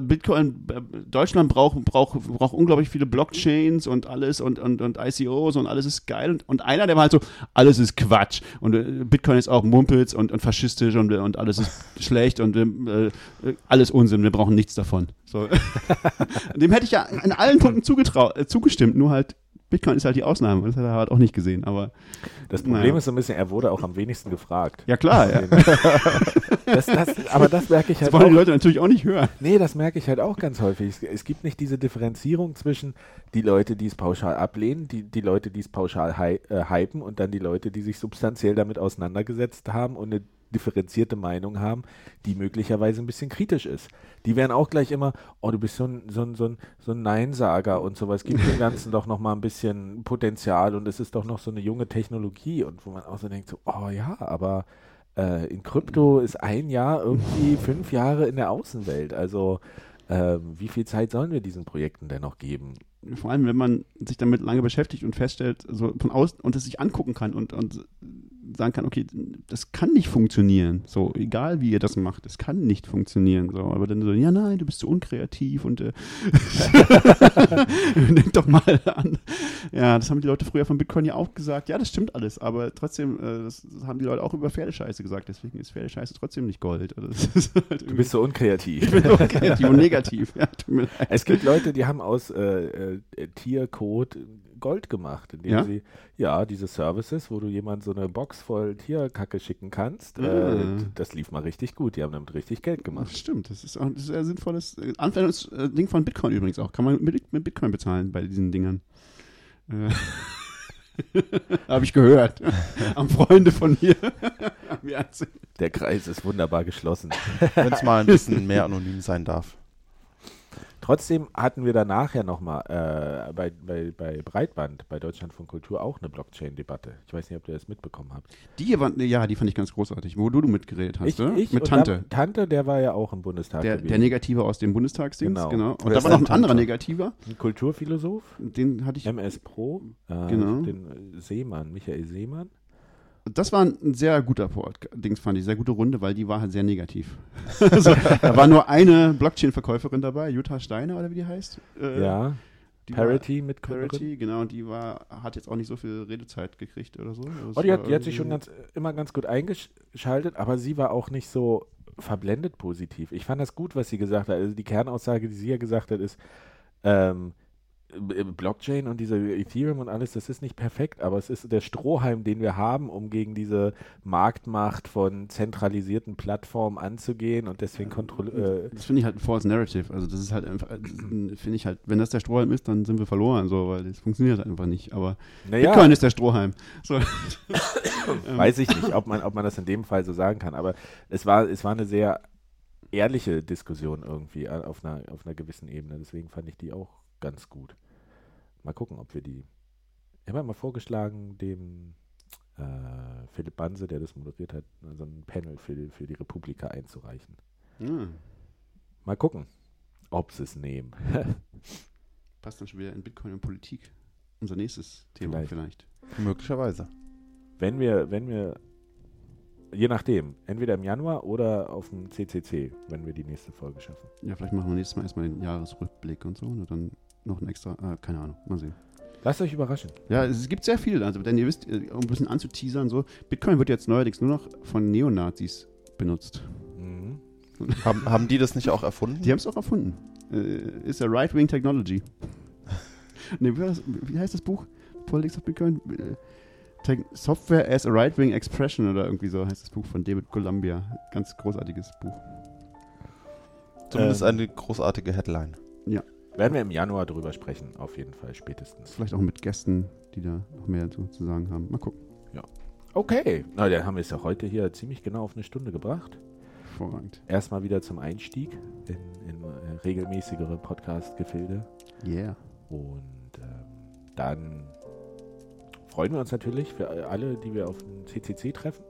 C: Bitcoin, äh, Deutschland braucht, braucht, braucht unglaublich viele Blockchains und alles und, und, und ICOs und alles ist geil. Und, und einer, der war halt so, alles ist Quatsch. Und Bitcoin ist auch Mumpels und, und faschistisch und, und alles ist schlecht und äh, alles Unsinn, wir brauchen nichts davon. So. Dem hätte ich ja in allen Punkten zugetrau äh, zugestimmt, nur halt Bitcoin ist halt die Ausnahme. Das hat er halt auch nicht gesehen. Aber
A: Das Problem
C: Naja.
A: ist so ein bisschen, er wurde auch am wenigsten gefragt.
C: ja klar, ja.
A: Das, das, aber das merke ich
C: das
A: halt
C: wollen die
A: auch.
C: Leute natürlich auch nicht hören.
A: Nee, das merke ich halt auch ganz häufig. Es, es gibt nicht diese Differenzierung zwischen die Leute, die es pauschal ablehnen, die, die Leute, die es pauschal hy äh, hypen und dann die Leute, die sich substanziell damit auseinandergesetzt haben und eine differenzierte Meinung haben, die möglicherweise ein bisschen kritisch ist. Die werden auch gleich immer, oh, du bist so ein, so ein, so ein, so ein Neinsager und sowas. Gibt dem Ganzen doch noch mal ein bisschen Potenzial und es ist doch noch so eine junge Technologie und wo man auch so denkt, so, oh ja, aber äh, in Krypto ist ein Jahr irgendwie fünf Jahre in der Außenwelt. Also ähm, wie viel Zeit sollen wir diesen Projekten denn noch geben?
C: Vor allem, wenn man sich damit lange beschäftigt und feststellt, so von außen und es sich angucken kann und, und sagen kann, okay, das kann nicht funktionieren. So, egal wie ihr das macht, es kann nicht funktionieren. So, aber dann so, ja, nein, du bist so unkreativ und äh, denk doch mal an. Ja, das haben die Leute früher von Bitcoin ja auch gesagt. Ja, das stimmt alles, aber trotzdem, äh, das haben die Leute auch über Pferdescheiße gesagt. Deswegen ist Pferdescheiße trotzdem nicht Gold. Also, das halt
A: Du bist so unkreativ.
C: ich bin so unkreativ und negativ. Ja.
A: Es gibt Leute, die haben aus äh, äh, Tiercode Gold gemacht, indem
C: Ja?
A: sie, ja, diese Services, wo du jemand so eine Box voll Tierkacke schicken kannst,
C: Ah.
A: äh, das lief mal richtig gut. Die haben damit richtig Geld
C: Das
A: gemacht.
C: stimmt, das ist auch ein sehr sinnvolles äh, Anwendungsding von Bitcoin übrigens auch. Kann man mit, mit Bitcoin bezahlen bei diesen Dingern. Äh, Habe ich gehört. Am Freunde von mir.
A: Der Kreis ist wunderbar geschlossen.
B: Wenn es mal ein bisschen mehr anonym sein darf.
A: Trotzdem hatten wir danach ja nochmal äh, bei, bei, bei Breitband, bei Deutschland von Kultur, auch eine Blockchain-Debatte. Ich weiß nicht, ob ihr das mitbekommen habt.
C: die hier waren, ja, die fand ich ganz großartig, wo du, du mitgeredet hast,
A: ich,
C: oder?
A: ich
C: Mit Tante.
A: Dann, Tante, der war ja auch im Bundestag
C: Der, der Negative aus dem Bundestagsdings,
A: Genau.
C: genau. Und da war noch ein anderer
B: Tante?
C: Negativer,
A: Ein Kulturphilosoph,
C: den hatte ich
A: MS Pro, äh,
C: Genau.
A: den Seemann, Michael Seemann.
C: Das war ein sehr guter Dings fand ich, sehr gute Runde, weil die war halt sehr negativ. also, da war nur eine Blockchain-Verkäuferin dabei, Jutta Steiner oder wie die heißt. Äh,
A: ja,
C: die
A: Parity mit
C: Parity, genau, und die war, hat jetzt auch nicht so viel Redezeit gekriegt oder so.
A: Oh, die hat, die hat sich schon ganz, immer ganz gut eingeschaltet, aber sie war auch nicht so verblendet positiv. Ich fand das gut, was sie gesagt hat. Also die Kernaussage, die sie ja gesagt hat, ist, ähm, äh, Blockchain und diese Ethereum und alles, das ist nicht perfekt, aber es ist der Strohhalm, den wir haben, um gegen diese Marktmacht von zentralisierten Plattformen anzugehen und deswegen kontrollieren. Äh,
C: Das finde ich halt ein false narrative. Also das ist halt einfach, äh, finde ich halt, wenn das der Strohhalm ist, dann sind wir verloren, so, weil das funktioniert halt einfach nicht. Aber
A: naja,
C: Bitcoin ist der Strohhalm. So.
A: weiß ich nicht, ob man, ob man das in dem Fall so sagen kann, aber es war, es war eine sehr ehrliche Diskussion irgendwie äh, auf einer, auf einer gewissen Ebene. Deswegen fand ich die auch ganz gut. Mal gucken, ob wir die. Ich habe mal vorgeschlagen, dem äh, Philipp Banse, der das moderiert hat, so ein Panel für die, für die Republika einzureichen.
C: Ja,
A: Mal gucken, ob sie es nehmen.
C: passt dann schon wieder in Bitcoin und Politik. Unser nächstes Thema
A: Vielleicht.
C: vielleicht.
B: Möglicherweise.
A: wenn wir, wenn wir, je nachdem, entweder im Januar oder auf dem CCC, wenn wir die nächste Folge schaffen.
C: Ja, vielleicht machen wir nächstes Mal erstmal den Jahresrückblick und so und dann noch ein extra, äh, keine Ahnung, mal sehen.
A: Lasst euch überraschen.
C: Ja, es gibt sehr viel. Also, denn ihr wisst, äh, um ein bisschen anzuteasern, so, Bitcoin wird jetzt neuerdings nur noch von Neonazis benutzt.
A: Mhm.
B: Haben, haben die das nicht auch erfunden?
C: Die haben es auch erfunden. Äh, ist a right-wing technology. nee, wie, das, wie heißt das Buch? Politics of Bitcoin? Äh, Tech- Software as a right-wing expression oder irgendwie so heißt das Buch von David Columbia. Ganz großartiges Buch.
B: Zumindest
A: Ähm.
B: eine großartige Headline.
A: Werden wir im Januar drüber sprechen, auf jeden Fall spätestens.
C: Vielleicht auch mit Gästen, die da noch mehr zu, zu sagen haben. Mal gucken.
A: Okay, na, dann haben wir es ja heute hier ziemlich genau auf eine Stunde gebracht.
C: Hervorragend.
A: Erstmal wieder zum Einstieg in, in äh, regelmäßigere Podcast-Gefilde.
C: Yeah.
A: Und ähm, dann freuen wir uns natürlich für alle, die wir auf dem CCC treffen.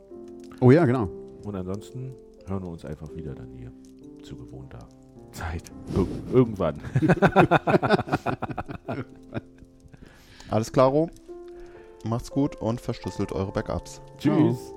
C: Oh ja, genau.
A: Und ansonsten hören wir uns einfach wieder dann hier zu gewohnter Zeit. Ir irgendwann.
B: Alles klaro? Macht's gut und verschlüsselt eure Backups.
A: Tschüss.